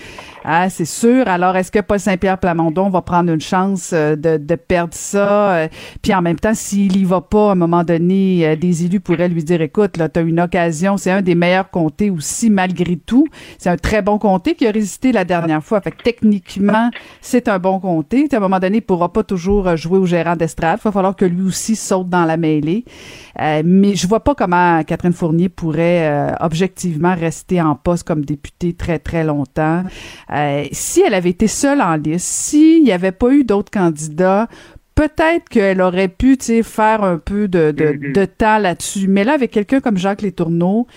Speaker 3: Ah, c'est sûr. Alors, est-ce que Paul Saint Pierre Plamondon va prendre une chance euh, de, de perdre ça. Euh, puis en même temps, s'il y va pas, à un moment donné, euh, des élus pourraient lui dire, écoute, là, tu as une occasion, c'est un des meilleurs comtés aussi, malgré tout. C'est un très bon comté qui a résisté la dernière fois. Fait que techniquement, c'est un bon comté. À un moment donné, il pourra pas toujours jouer au gérant d'estrade. Il va falloir que lui aussi saute dans la mêlée. mais je vois pas comment Catherine Fournier pourrait objectivement rester en poste comme députée très, très longtemps. si elle avait été seule en liste, s'il n'y avait pas eu d'autres candidats, peut-être qu'elle aurait pu faire un peu de, mm-hmm. de, temps là-dessus. Mais là, avec quelqu'un comme Jacques Létourneau,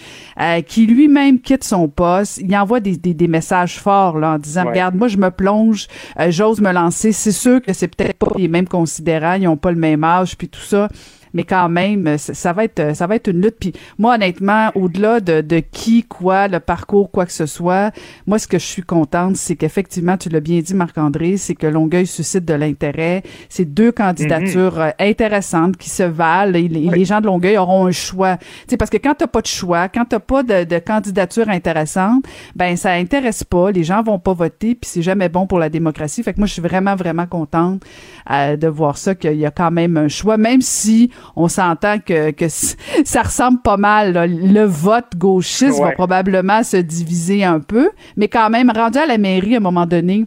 Speaker 3: euh, qui lui-même quitte son poste, il envoie des, des, messages forts là, en disant, regarde, moi, je me plonge, euh, j'ose me lancer. C'est sûr que c'est peut-être pas les mêmes considérants, ils n'ont pas le même âge, puis tout ça mais quand même, ça va être ça va être une lutte. Puis moi, honnêtement, au-delà de, de qui, quoi, le parcours, quoi que ce soit, moi, ce que je suis contente, c'est qu'effectivement, tu l'as bien dit, Marc-André, c'est que Longueuil suscite de l'intérêt. C'est deux candidatures mhm. euh, intéressantes qui se valent. Les, les, gens de Longueuil auront un choix. Tu sais, parce que quand t'as pas de choix, quand t'as pas de, de candidature intéressante, ben ça intéresse pas. Les gens vont pas voter, puis c'est jamais bon pour la démocratie. Fait que moi, je suis vraiment, vraiment contente euh, de voir ça, qu'il y a quand même un choix, même si on s'entend que, que ça ressemble pas mal. Le vote gauchiste va probablement se diviser un peu, mais quand même, rendu à la mairie à un moment donné,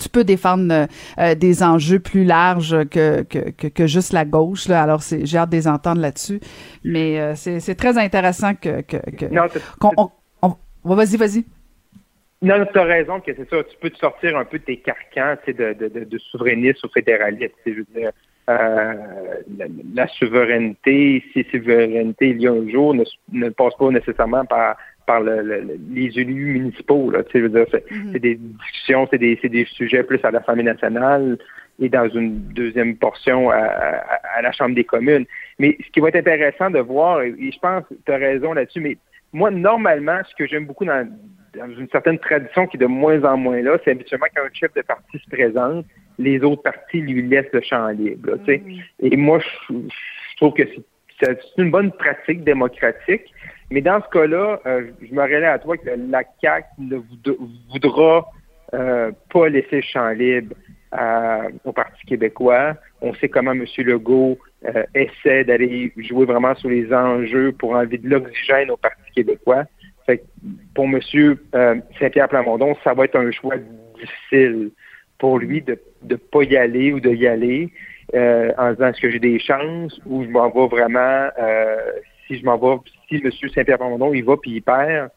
Speaker 3: tu peux défendre euh, des enjeux plus larges que, que, que, juste la gauche. Là. Alors, c'est, j'ai hâte de les entendre là-dessus. Mais euh, c'est, très intéressant que... que, que qu'on, vas-y, vas-y.
Speaker 5: Non, tu as raison que c'est ça. Tu peux te sortir un peu de tes carcans de, de, de, de souverainiste ou fédéraliste. Je veux dire, euh, la, souveraineté, si souveraineté il y a un jour, ne, ne passe pas nécessairement par par les élus municipaux. Là, je veux dire, c'est, des discussions, c'est des, des sujets plus à l'Assemblée nationale et dans une deuxième portion à, à, la Chambre des communes. Mais ce qui va être intéressant de voir, et je pense que tu as raison là-dessus, mais moi, normalement, ce que j'aime beaucoup dans, dans une certaine tradition qui est de moins en moins là, c'est habituellement quand un chef de parti se présente, les autres partis lui laissent le champ libre. Mm-hmm. Et moi, je, trouve que c'est une bonne pratique démocratique. Mais dans ce cas-là, euh, je me relais à toi que la CAQ ne voudra euh, pas laisser le champ libre au Parti québécois. On sait comment M. Legault euh, essaie d'aller jouer vraiment sur les enjeux pour enlever de l'oxygène au Parti québécois. Fait pour M. Saint-Pierre Plamondon, ça va être un choix difficile pour lui de ne pas y aller ou de y aller euh, en disant est-ce que j'ai des chances ou je m'en vais vraiment euh, si je m'en vais, si M. Saint-Pierre Plamondon il va puis il perd,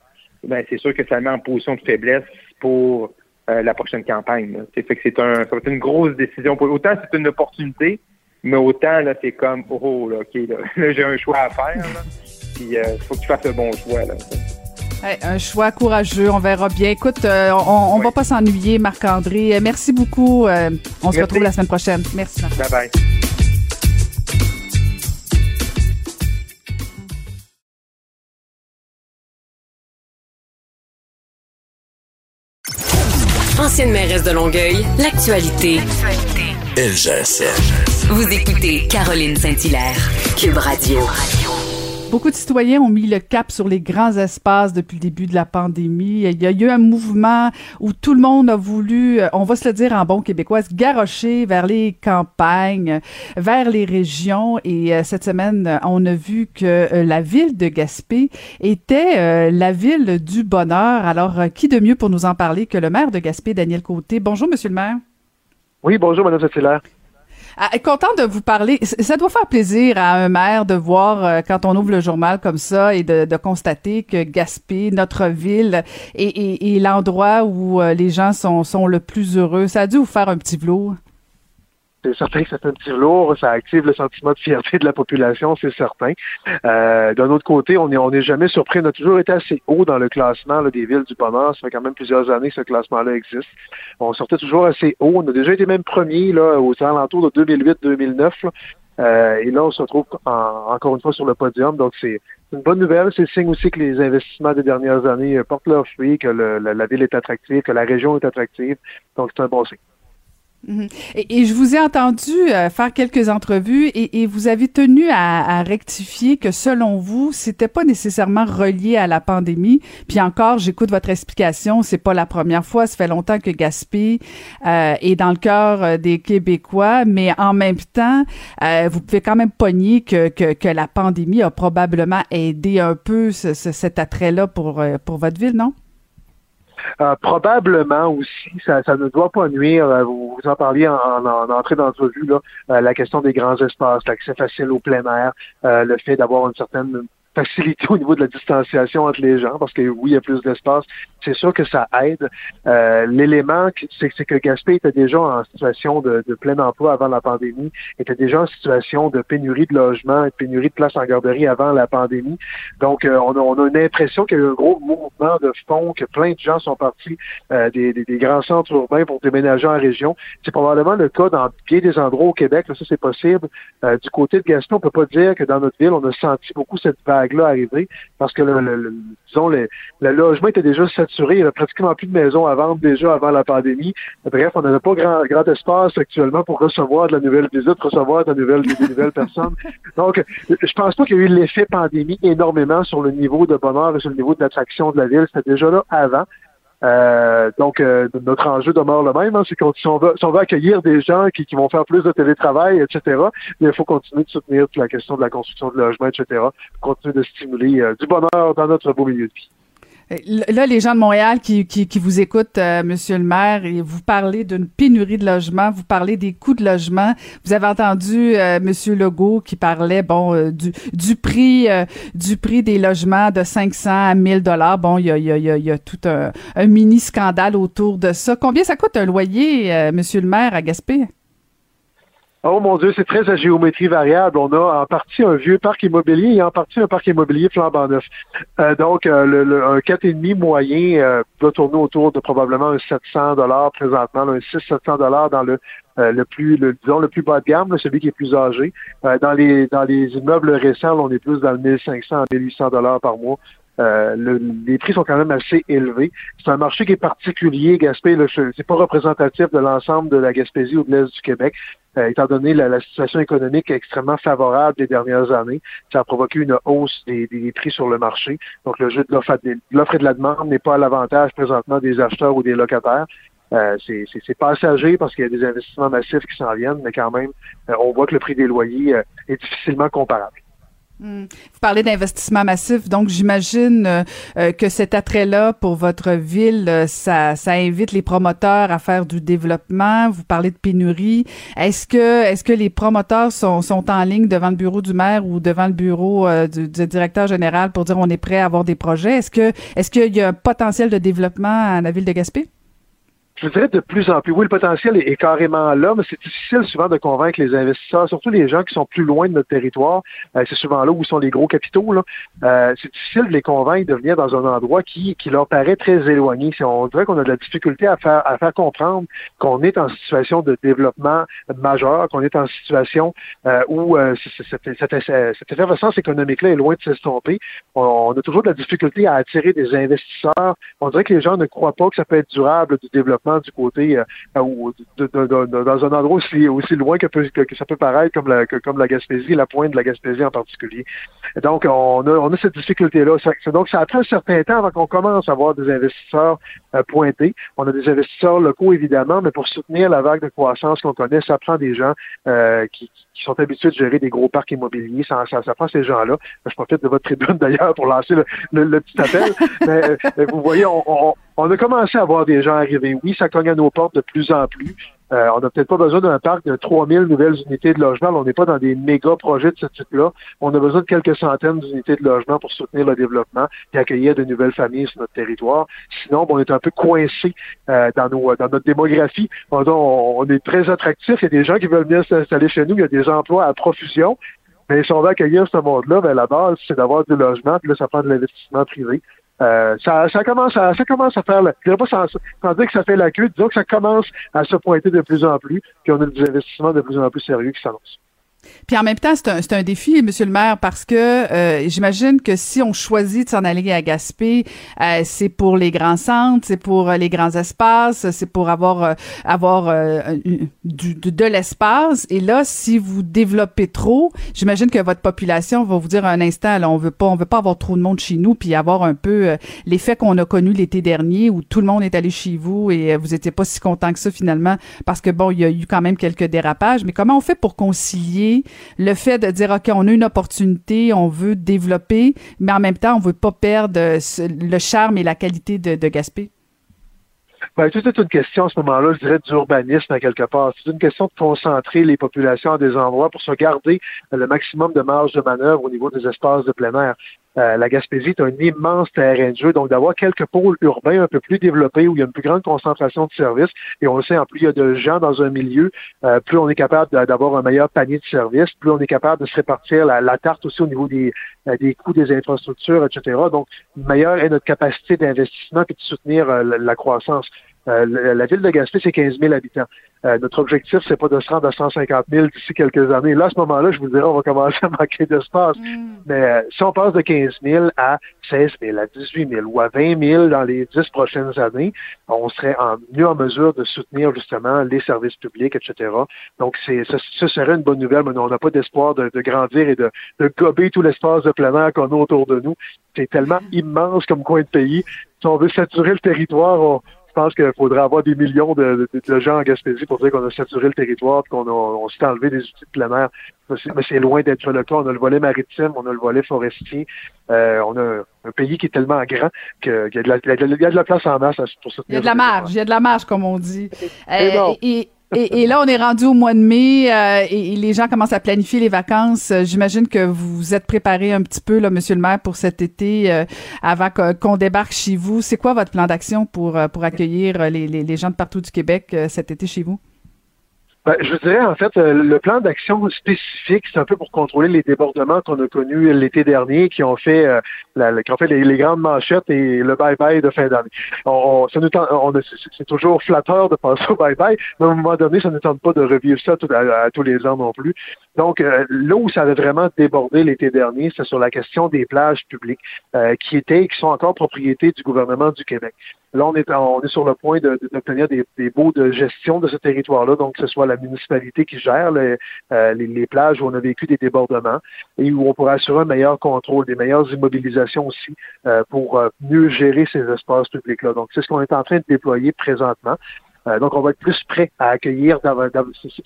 Speaker 5: ben c'est sûr que ça met en position de faiblesse pour euh, la prochaine campagne. Fait que c'est un, ça va être une grosse décision. Pour, autant c'est une opportunité, mais autant là c'est comme oh là, ok [laughs] là, j'ai un choix à faire. Puis il faut que tu fasses le bon choix là
Speaker 3: un choix courageux, on verra bien. Écoute, euh, on, ne va pas s'ennuyer, Marc-André. Merci beaucoup. Euh, on se retrouve la semaine prochaine. Merci.
Speaker 5: Bye bye.
Speaker 1: Ancienne mairesse de Longueuil, l'actualité. LGSN. Vous écoutez Caroline Saint-Hilaire, Cube Radio.
Speaker 3: Beaucoup de citoyens ont mis le cap sur les grands espaces depuis le début de la pandémie. Il y a eu un mouvement où tout le monde a voulu, euh, on va se le dire en bon québécois, se garrocher vers les campagnes, vers les régions. Et euh, cette semaine, on a vu que euh, la ville de Gaspé était la ville du bonheur. Alors, qui de mieux pour nous en parler que le maire de Gaspé, Daniel Côté? Bonjour, Monsieur le maire.
Speaker 6: Oui, bonjour, Madame Sattler.
Speaker 3: Ah, content de vous parler. Ça doit faire plaisir à un maire de voir euh, quand on ouvre le journal comme ça et de, constater que Gaspé, notre ville, est, l'endroit où euh, les gens sont, sont le plus heureux. Ça a dû vous faire un petit velours
Speaker 6: c'est certain que c'est un petit lourd, ça active le sentiment de fierté de la population, c'est certain. Euh, d'un autre côté, on n'est on est jamais surpris, on a toujours été assez haut dans le classement des villes du bonheur, ça fait quand même plusieurs années que ce classement-là existe. On sortait toujours assez haut, on a déjà été même premier là, aux alentours de 2008-2009. Euh, et là, on se retrouve encore une fois sur le podium, donc c'est une bonne nouvelle. C'est signe aussi que les investissements des dernières années portent leurs fruits, que la ville est attractive, que la région est attractive, donc c'est un bon signe.
Speaker 3: Mhm. Et, je vous ai entendu euh, faire quelques entrevues et, vous avez tenu à, rectifier que selon vous, c'était pas nécessairement relié à la pandémie. Puis encore, j'écoute votre explication, c'est pas la première fois. Ça fait longtemps que Gaspé euh, est dans le cœur euh, des Québécois, mais en même temps, vous pouvez quand même pogner que, que, la pandémie a probablement aidé un peu cet attrait-là pour, pour votre ville, non?
Speaker 6: Euh, probablement aussi, ça, ça, ne doit pas nuire. Euh, vous, vous en parliez en, en, entrée d'entrevue, là, euh, la question des grands espaces, l'accès facile au plein air, le fait d'avoir une certaine facilité au niveau de la distanciation entre les gens, parce que oui, il y a plus d'espace. C'est sûr que ça aide. Euh, l'élément, c'est que Gaspé était déjà en situation de, plein emploi avant la pandémie, était déjà en situation de pénurie de logement et de pénurie de places en garderie avant la pandémie. Donc, euh, on, a, on, a, une impression qu'il y a eu un gros mouvement de fond, que plein de gens sont partis euh, des, des, grands centres urbains pour déménager en région. C'est probablement le cas dans bien des endroits au Québec. Là, ça, c'est possible. du côté de Gaspé, on peut pas dire que dans notre ville, on a senti beaucoup cette vague là arriver parce que le, le, logement était déjà saturé. Il n'y avait pratiquement plus de maisons à vendre déjà avant la pandémie. Bref, on n'avait pas grand, grand espace actuellement pour recevoir de la nouvelle visite, recevoir de nouvelles personnes. Donc, je pense pas qu'il y a eu l'effet pandémie énormément sur le niveau de bonheur et sur le niveau de l'attraction de la ville. C'était déjà là avant. Euh, donc, euh, notre enjeu demeure le même. Hein, c'est qu'on si on, veut, accueillir des gens qui, vont faire plus de télétravail, etc., il faut continuer de soutenir la question de la construction de logements, etc., continuer de stimuler euh, du bonheur dans notre beau milieu de vie.
Speaker 3: Là, les gens de Montréal qui, qui, vous écoutent, euh, Monsieur le maire, vous parlez d'une pénurie de logements, vous parlez des coûts de logement. Vous avez entendu euh, Monsieur Legault qui parlait bon euh, du, du prix du prix des logements de 500 à 1000 dollars. Bon, il y a, y, a, y a tout un, un, mini scandale autour de ça. Combien ça coûte un loyer, Monsieur le maire, à Gaspé?
Speaker 6: Oh mon Dieu, c'est très à géométrie variable. On a en partie un vieux parc immobilier et en partie un parc immobilier flambant neuf. Euh, donc, euh, le, le, un 4,5 moyen euh, doit tourner autour de probablement un 700 dollars présentement, un 600-700 dollars dans le le plus, le, disons, le plus bas de gamme, celui qui est plus âgé. dans les dans les immeubles récents, on est plus dans le 1500 à 1800 dollars par mois. Euh, les prix sont quand même assez élevés. C'est un marché qui est particulier, Gaspé. C'est pas représentatif de l'ensemble de la Gaspésie ou de l'Est du Québec. Euh, étant donné la, situation économique extrêmement favorable des dernières années, ça a provoqué une hausse des, prix sur le marché. Donc, le jeu de l'offre et de la demande n'est pas à l'avantage présentement des acheteurs ou des locataires. Euh, c'est passager parce qu'il y a des investissements massifs qui s'en viennent, mais quand même, euh, on voit que le prix des loyers est difficilement comparable.
Speaker 3: Hmm. Vous parlez d'investissement massif, donc j'imagine euh, euh, que cet attrait-là pour votre ville, euh, ça, ça invite les promoteurs à faire du développement. Vous parlez de pénurie. Est-ce que est-ce que les promoteurs sont, sont en ligne devant le bureau du maire ou devant le bureau du, du, directeur général pour dire on est prêt à avoir des projets? Est-ce que est-ce qu'il y a un potentiel de développement à la ville de Gaspé?
Speaker 6: Je dirais de plus en plus. Oui, le potentiel est, carrément là, mais c'est difficile souvent de convaincre les investisseurs, surtout les gens qui sont plus loin de notre territoire. Euh, c'est souvent là où sont les gros capitaux. Euh, c'est difficile de les convaincre de venir dans un endroit qui, qui leur paraît très éloigné. On dirait qu'on a de la difficulté à faire, à faire comprendre qu'on est en situation de développement majeur, qu'on est en situation euh, où cette, cette, cette effervescence économique-là est loin de s'estomper. On, a toujours de la difficulté à attirer des investisseurs. On dirait que les gens ne croient pas que ça peut être durable du développement du côté euh, dans un endroit aussi, loin que, que, ça peut paraître comme la, la Gaspésie, la pointe de la Gaspésie en particulier. donc, on a, on a cette difficulté-là. Donc, ça a pris un certain temps avant qu'on commence à avoir des investisseurs euh. On a des investisseurs locaux, évidemment, mais pour soutenir la vague de croissance qu'on connaît, ça prend des gens euh, qui, sont habitués de gérer des gros parcs immobiliers. Ça, prend ces gens-là. Je profite de votre tribune d'ailleurs pour lancer le, petit appel. mais, vous voyez, on, on a commencé à voir des gens arriver. Oui, ça cogne à nos portes de plus en plus. Euh, on n'a peut-être pas besoin d'un parc de 3000 nouvelles unités de logement. on n'est pas dans des méga projets de ce type-là. On a besoin de quelques centaines d'unités de logement pour soutenir le développement et accueillir de nouvelles familles sur notre territoire. Sinon, on est un peu coincé euh, dans, notre démographie. On, est très attractif. Il y a des gens qui veulent venir s'installer chez nous. Il y a des emplois à profusion. Mais si on veut accueillir ce monde-là, ben, la base, c'est d'avoir du logement, puis là, ça prend de l'investissement privé. Euh, ça, ça, commence à, ça commence à faire, je dirais pas sans, sans, dire que ça fait la queue, disons que ça commence à se pointer de plus en plus, puis on a des investissements de plus en plus sérieux qui s'annoncent.
Speaker 3: Puis en même temps, c'est un, un, défi, Monsieur le maire, parce que euh, j'imagine que si on choisit de s'en aller à Gaspé, euh, c'est pour les grands centres, c'est pour euh, les grands espaces, c'est pour avoir avoir du, de, l'espace. Et là, si vous développez trop, j'imagine que votre population va vous dire un instant, là, on veut pas, on veut pas avoir trop de monde chez nous, puis avoir un peu l'effet qu'on a connu l'été dernier, où tout le monde est allé chez vous et vous étiez pas si content que ça finalement, parce que bon, il y a eu quand même quelques dérapages. Mais comment on fait pour concilier le fait de dire, OK, on a une opportunité, on veut développer, mais en même temps, on veut pas perdre le charme et la qualité de, Gaspé?
Speaker 6: Ben, c'est une question à ce moment-là, je dirais, d'urbanisme à quelque part. C'est une question de concentrer les populations à des endroits pour se garder le maximum de marge de manœuvre au niveau des espaces de plein air. Euh, la Gaspésie est un immense terrain de jeu, donc d'avoir quelques pôles urbains un peu plus développés où il y a une plus grande concentration de services, et on le sait, en plus il y a de gens dans un milieu, euh, plus on est capable d'avoir un meilleur panier de services, plus on est capable de se répartir la, tarte aussi au niveau des, euh, des coûts des infrastructures, etc. Donc, meilleure est notre capacité d'investissement et de soutenir la croissance. Euh, la, ville de Gaspé, c'est 15 000 habitants. Euh, notre objectif, c'est pas de se rendre à 150 000 d'ici quelques années. Là, à ce moment-là, je vous dirais, on va commencer à [laughs] manquer d'espace. Mm. Mais euh, si on passe de 15 000 à 16 000, à 18 000 ou à 20 000 dans les 10 prochaines années, on serait en, mieux en mesure de soutenir justement les services publics, etc. Donc, c'est, ce, serait une bonne nouvelle, mais on n'a pas d'espoir de, grandir et de, de gober tout l'espace de plein air qu'on a autour de nous. C'est tellement immense comme coin de pays. Si on veut saturer le territoire, on, pense qu'il faudrait avoir des millions de, gens en Gaspésie pour dire qu'on a saturé le territoire et qu'on on s'est enlevé des outils de plein air. Mais c'est loin d'être le cas. On a le volet maritime, on a le volet forestier. Euh, on a un pays qui est tellement grand qu'il y, a de la place en masse pour
Speaker 3: soutenir. Il y a de la marge, il y a de la marge, comme on dit. et, et, là, on est rendu au mois de mai euh, et, les gens commencent à planifier les vacances. Euh, j'imagine que vous vous êtes préparé un petit peu, Monsieur le maire, pour cet été euh, avant qu'on débarque chez vous. C'est quoi votre plan d'action pour, pour accueillir les, les, les gens de partout du Québec cet été chez vous?
Speaker 6: Ben, je dirais, en fait, euh, le plan d'action spécifique, c'est un peu pour contrôler les débordements qu'on a connus l'été dernier, qui ont fait, euh, la, qui ont fait les, grandes manchettes et le bye-bye de fin d'année. On, on, c'est toujours flatteur de passer au bye-bye, mais à un moment donné, ça ne tente pas de revivre ça à, tous les ans non plus. Donc, euh, là où ça avait vraiment débordé l'été dernier, c'est sur la question des plages publiques, qui étaient et qui sont encore propriété du gouvernement du Québec. Là, on est, on est sur le point d'obtenir des, des baux de gestion de ce territoire-là, donc que ce soit la municipalité qui gère euh, les, les, plages où on a vécu des débordements et où on pourra assurer un meilleur contrôle, des meilleures immobilisations aussi euh, pour euh, mieux gérer ces espaces publics-là. Donc, c'est ce qu'on est en train de déployer présentement. Donc, on va être plus prêt à accueillir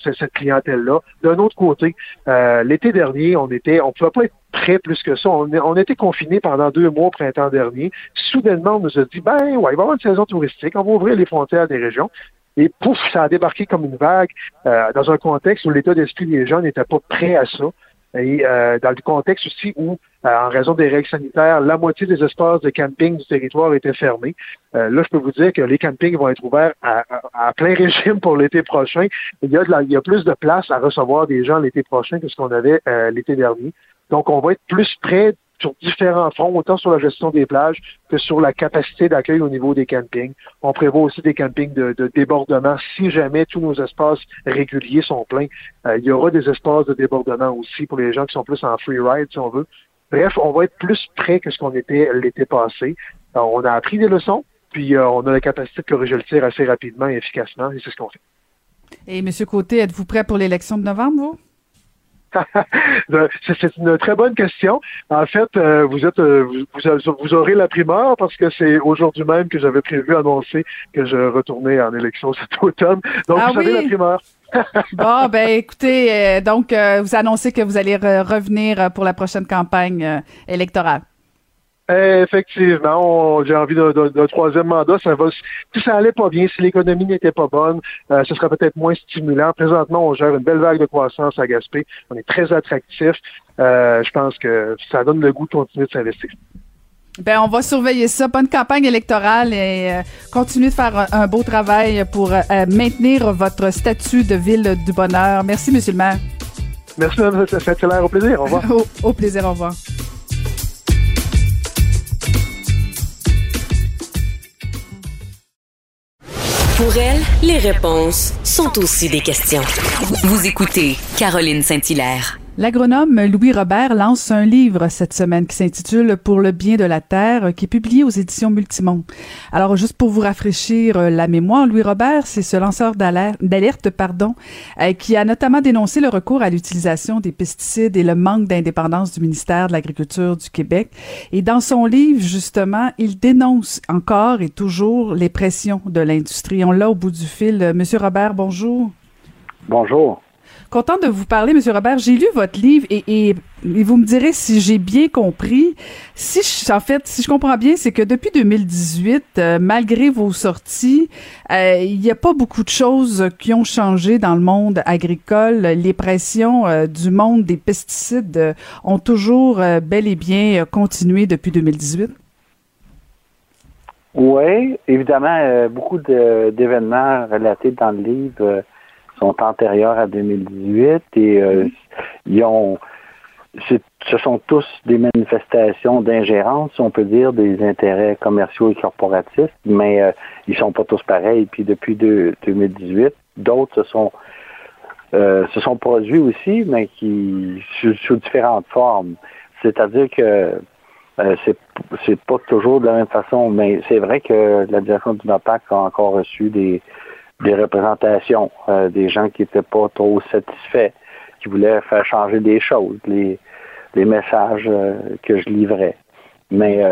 Speaker 6: cette clientèle-là. D'un autre côté, l'été dernier, on était, on pouvait pas être prêt plus que ça. On, on était confinés pendant deux mois au printemps dernier. Soudainement, on nous a dit, ben ouais, il va y avoir une saison touristique, on va ouvrir les frontières des régions. Et pouf, ça a débarqué comme une vague euh, dans un contexte où l'état d'esprit des gens n'était pas prêt à ça. Et euh, dans le contexte aussi où, euh, en raison des règles sanitaires, la moitié des espaces de camping du territoire étaient fermés. là, je peux vous dire que les campings vont être ouverts à, à, plein [laughs] régime pour l'été prochain. Il y, a de il y a plus de place à recevoir des gens l'été prochain que ce qu'on avait l'été dernier. Donc, on va être plus près sur différents fronts, autant sur la gestion des plages que sur la capacité d'accueil au niveau des campings. On prévoit aussi des campings de, débordement. Si jamais tous nos espaces réguliers sont pleins, euh, il y aura des espaces de débordement aussi pour les gens qui sont plus en free ride, si on veut. Bref, on va être plus près que ce qu'on était l'été passé. Euh, on a appris des leçons, puis euh, on a la capacité de corriger le tir assez rapidement et efficacement, et c'est ce qu'on fait.
Speaker 3: Et M. Côté, êtes-vous prêt pour l'élection de novembre, vous? [laughs]
Speaker 6: c'est une très bonne question. En fait, euh, vous êtes euh, vous, vous, aurez la primeur parce que c'est aujourd'hui même que j'avais prévu annoncer que je retournais en élection [laughs] cet automne. Donc ah vous avez la primeur. [laughs]
Speaker 3: bon, ben écoutez, euh, donc vous annoncez que vous allez revenir pour la prochaine campagne électorale.
Speaker 6: Effectivement, j'ai envie d'un troisième mandat. Ça va, si ça allait pas bien, si l'économie n'était pas bonne, euh, ce serait peut-être moins stimulant. Présentement, on gère une belle vague de croissance à Gaspé. On est très attractif. Euh, je pense que ça donne le goût de continuer de s'investir.
Speaker 3: Ben, on va surveiller ça. Bonne campagne électorale et euh, continuez de faire un, beau travail pour maintenir votre statut de ville du bonheur. Merci, Monsieur le maire.
Speaker 6: Merci, Mme Saint-Hilaire. Au plaisir? Au revoir. [laughs]
Speaker 3: au plaisir. Au revoir.
Speaker 1: Pour elle, les réponses sont aussi des questions. Vous écoutez Caroline Saint-Hilaire.
Speaker 3: L'agronome Louis Robert lance un livre cette semaine qui s'intitule Pour le bien de la terre, qui est publié aux éditions Multimont. Alors, juste pour vous rafraîchir euh, la mémoire, Louis Robert, c'est ce lanceur d'alerte, pardon, euh, qui a notamment dénoncé le recours à l'utilisation des pesticides et le manque d'indépendance du ministère de l'Agriculture du Québec. Et dans son livre, justement, il dénonce encore et toujours les pressions de l'industrie. On l'a au bout du fil. Monsieur Robert, bonjour.
Speaker 7: Bonjour.
Speaker 3: Content de vous parler, Monsieur Robert. J'ai lu votre livre et, vous me direz si j'ai bien compris. Si je, en fait, si je comprends bien, c'est que depuis 2018, euh, malgré vos sorties, euh, il n'y a pas beaucoup de choses qui ont changé dans le monde agricole. Les pressions euh, du monde des pesticides ont toujours bel et bien continué depuis 2018.
Speaker 7: Oui, évidemment, beaucoup d'événements relatés dans le livre sont antérieurs à 2018 et euh, ils ont ce sont tous des manifestations d'ingérence, on peut dire, des intérêts commerciaux et corporatifs, mais euh, ils sont pas tous pareils. Puis depuis 2018, d'autres se sont euh, se sont produits aussi, mais qui sous, différentes formes. C'est-à-dire que euh, c'est c'est pas toujours de la même façon, mais c'est vrai que la direction du NOPAC a encore reçu des des représentations, euh, des gens qui n'étaient pas trop satisfaits, qui voulaient faire changer des choses, les, les messages euh, que je livrais. Mais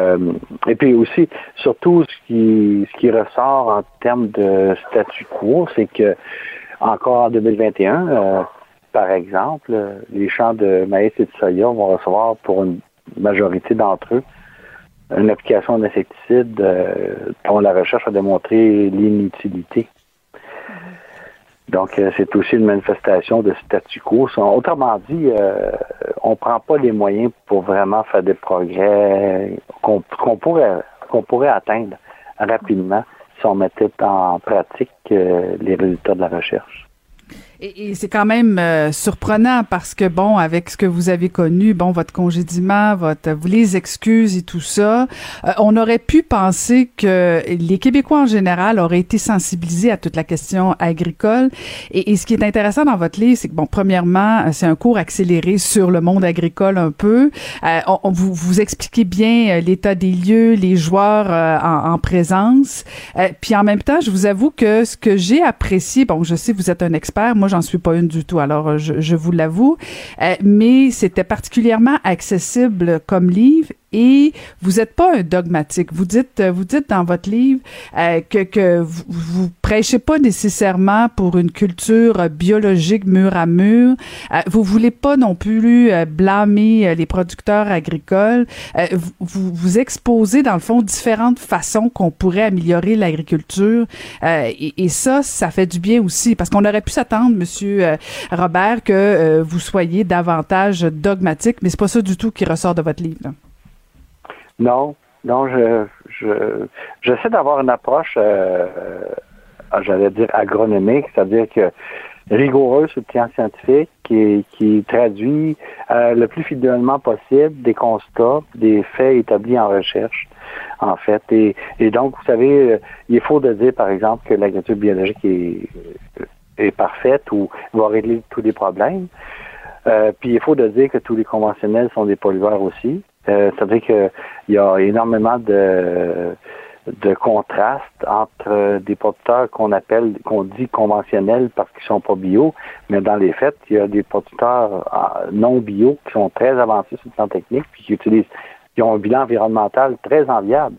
Speaker 7: et puis aussi, surtout ce qui ce qui ressort en termes de statu quo, c'est que encore en 2021, par exemple, les champs de maïs et de soya vont recevoir pour une majorité d'entre eux une application d'insecticide euh, dont la recherche a démontré l'inutilité. Donc, euh, c'est aussi une manifestation de statu quo. Autrement dit, euh, on ne prend pas les moyens pour vraiment faire des progrès qu'on pourrait, qu'on pourrait atteindre rapidement si on mettait en pratique les résultats de la recherche.
Speaker 3: Et, c'est quand même euh, surprenant parce que bon, avec ce que vous avez connu, bon, votre congédiement, votre les excuses et tout ça, euh, on aurait pu penser que les Québécois en général auraient été sensibilisés à toute la question agricole. Et, ce qui est intéressant dans votre livre, c'est que bon, premièrement, euh, c'est un cours accéléré sur le monde agricole un peu. on, vous vous expliquez bien l'état des lieux, les joueurs en, en, présence. puis en même temps, je vous avoue que ce que j'ai apprécié, bon, je sais vous êtes un expert, moi j'en suis pas une du tout, alors euh, je, vous l'avoue. Euh, mais c'était particulièrement accessible comme livre et vous n'êtes pas un dogmatique. Vous dites, vous dites dans votre livre euh, que, que vous, vous prêchez pas nécessairement pour une culture biologique mur à mur. Euh, vous voulez pas non plus euh, blâmer euh, les producteurs agricoles. Euh, vous, vous exposez dans le fond différentes façons qu'on pourrait améliorer l'agriculture et, et, ça, ça fait du bien aussi parce qu'on aurait pu s'attendre, Monsieur Robert, que vous soyez davantage dogmatique, mais c'est pas ça du tout qui ressort de votre livre. Là.
Speaker 7: Non, non, je, je j'essaie d'avoir une approche, euh, euh, j'allais dire agronomique, c'est-à-dire que rigoureuse sur le plan scientifique, qui, qui traduit euh, le plus fidèlement possible des constats, des faits établis en recherche, en fait. Et, et donc, vous savez, il est faux de dire, par exemple, que l'agriculture biologique est, est parfaite ou va régler tous les problèmes. Euh, puis il faut de dire que tous les conventionnels sont des pollueurs aussi. Euh, C'est-à-dire qu'il y a énormément de, de contraste entre des producteurs qu'on appelle, qu'on dit conventionnels parce qu'ils sont pas bio, mais dans les faits, il y a des producteurs euh, non bio qui sont très avancés sur le plan technique puis qui utilisent, qui ont un bilan environnemental très enviable.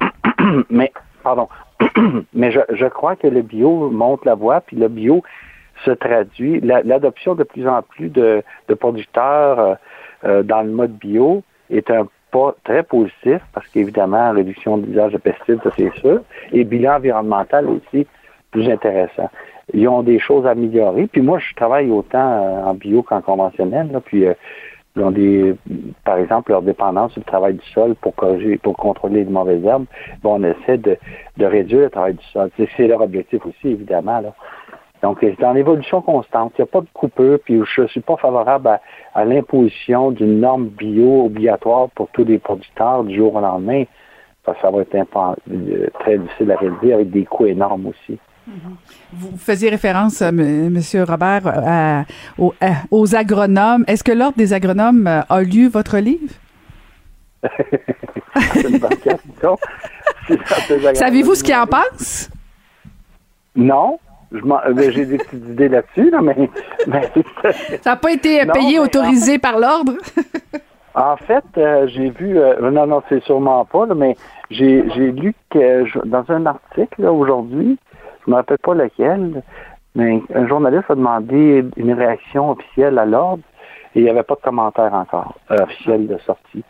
Speaker 7: [coughs] mais, pardon, [coughs] mais je, je crois que le bio monte la voie, puis le bio se traduit, l'adoption de plus en plus de, de producteurs euh, euh, dans le mode bio est un pas très positif parce qu'évidemment, réduction de l'usage de pesticides, ça c'est sûr, et bilan environnemental aussi plus intéressant. Ils ont des choses à améliorer. Puis moi, je travaille autant euh, en bio qu'en conventionnel. Là, puis ils ont des, par exemple, leur dépendance sur le travail du sol pour corriger, pour contrôler les mauvaises herbes. Bon, on essaie de, de réduire le travail du sol. C'est leur objectif aussi, évidemment. Là. Donc, c'est en évolution constante. Il n'y a pas de coupure, puis je ne suis pas favorable à, l'imposition d'une norme bio obligatoire pour tous les producteurs du jour au lendemain, parce que ça va être euh, très difficile à réaliser avec des coûts énormes aussi.
Speaker 3: Mm-hmm. Vous faisiez référence, euh, M. Robert, euh, aux, agronomes. Est-ce que l'Ordre des agronomes a lu votre livre? [laughs] Savez-vous ce qu'ils en pensent?
Speaker 7: Non, j'ai des petites [laughs] idées là-dessus, là, mais,
Speaker 3: Ça n'a pas été payé, autorisé par l'ordre? [laughs]
Speaker 7: en fait, euh, j'ai vu, euh, non, non, c'est sûrement pas, mais j'ai lu que dans un article aujourd'hui, je ne me rappelle pas lequel, mais un journaliste a demandé une réaction officielle à l'ordre et il n'y avait pas de commentaire encore euh, officiel de sortie.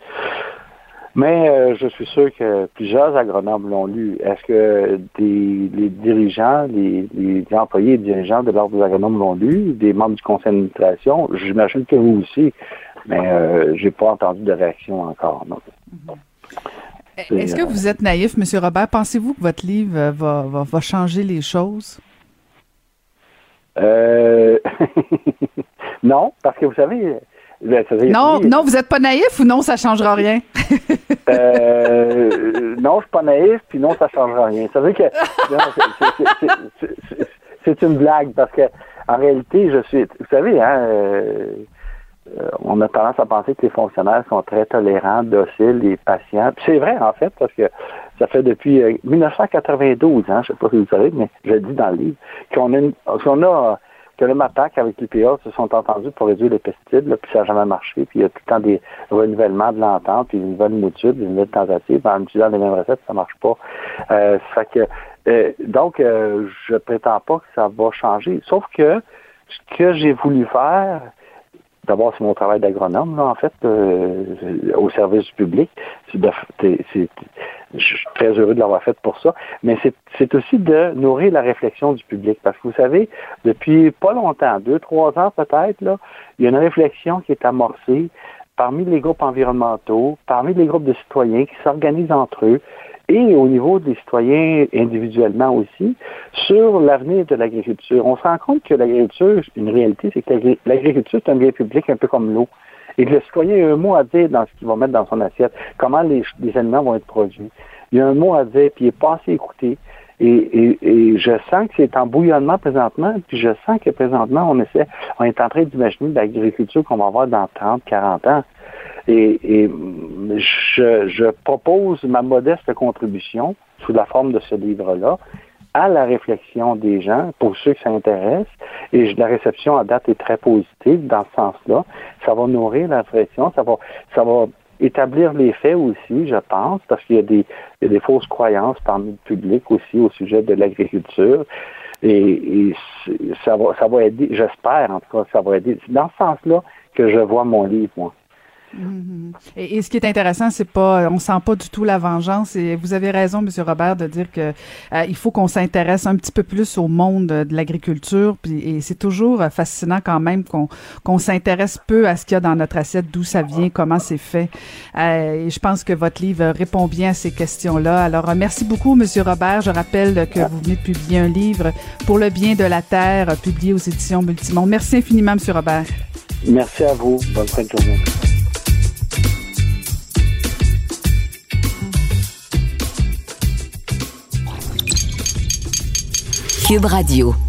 Speaker 7: Mais euh, je suis sûr que plusieurs agronomes l'ont lu. Est-ce que des, les dirigeants, les, les, employés et dirigeants de l'Ordre des agronomes l'ont lu, des membres du conseil d'administration? J'imagine que vous aussi, mais euh, j'ai pas entendu de réaction encore.
Speaker 3: Est-ce que vous êtes naïf, M. Robert? Pensez-vous que votre livre va, va, va changer les choses?
Speaker 7: Euh... [laughs] non, parce que vous savez,
Speaker 3: non, non, vous n'êtes pas naïf ou non, ça ne changera rien?
Speaker 7: euh, non, je suis pas naïf, puis non, ça ne changera rien. Ça veut que [laughs] c'est une blague parce que en réalité, je suis. Vous savez, hein, euh, on a tendance à penser que les fonctionnaires sont très tolérants, dociles et patients. C'est vrai, en fait, parce que ça fait depuis 1992, euh, hein, je ne sais pas si vous savez, mais je le dis dans le livre, qu'on a, qu'on a que le MAPAC avec l'IPA se sont entendus pour réduire les pesticides, puis ça n'a jamais marché, puis il y a tout le temps des renouvellements de l'entente, puis une nouvelle mouture, une nouvelle tentative, en utilisant les mêmes recettes, ça marche pas. Euh, fait que, euh, donc, euh, je prétends pas que ça va changer, sauf que ce que j'ai voulu faire, D'abord, c'est mon travail d'agronome, en fait, euh, au service du public. je suis très heureux de l'avoir fait pour ça. Mais c'est aussi de nourrir la réflexion du public. Parce que vous savez, depuis pas longtemps, deux, trois ans peut-être, là, il y a une réflexion qui est amorcée parmi les groupes environnementaux, parmi les groupes de citoyens qui s'organisent entre eux, et au niveau des citoyens individuellement aussi, sur l'avenir de l'agriculture. On se rend compte que l'agriculture, une réalité, c'est que l'agriculture, c'est un bien public un peu comme l'eau. Et que le citoyen a un mot à dire dans ce qu'il va mettre dans son assiette, comment les, aliments vont être produits. Il a un mot à dire, puis il n'est pas assez écouté. Et, et, je sens que c'est en bouillonnement présentement, puis je sens que présentement, on essaie, on est en train d'imaginer l'agriculture qu'on va avoir dans 30, 40 ans. Et, je, propose ma modeste contribution sous la forme de ce livre-là à la réflexion des gens, pour ceux qui s'intéressent, et la réception à date est très positive dans ce sens-là. Ça va nourrir la réflexion, ça va, ça va établir les faits aussi, je pense, parce qu'il y a des, fausses croyances parmi le public aussi au sujet de l'agriculture. Et, ça va, ça va aider, j'espère en tout cas, ça va aider. Dans ce sens-là que je vois mon livre, moi.
Speaker 3: Mhm. Et, ce qui est intéressant, c'est pas, on sent pas du tout la vengeance. Et vous avez raison, Monsieur Robert, de dire que euh, il faut qu'on s'intéresse un petit peu plus au monde de l'agriculture. Puis et c'est toujours euh, fascinant quand même qu'on qu'on s'intéresse peu à ce qu'il y a dans notre assiette, d'où ça vient, comment c'est fait. Euh, et je pense que votre livre répond bien à ces questions-là. Alors merci beaucoup, Monsieur Robert. Je rappelle que vous venez de publier un livre pour le bien de la terre, publié aux éditions Multimond. Merci infiniment, Monsieur Robert.
Speaker 7: Merci à vous. Bonne fin de journée.
Speaker 1: Cube Radio.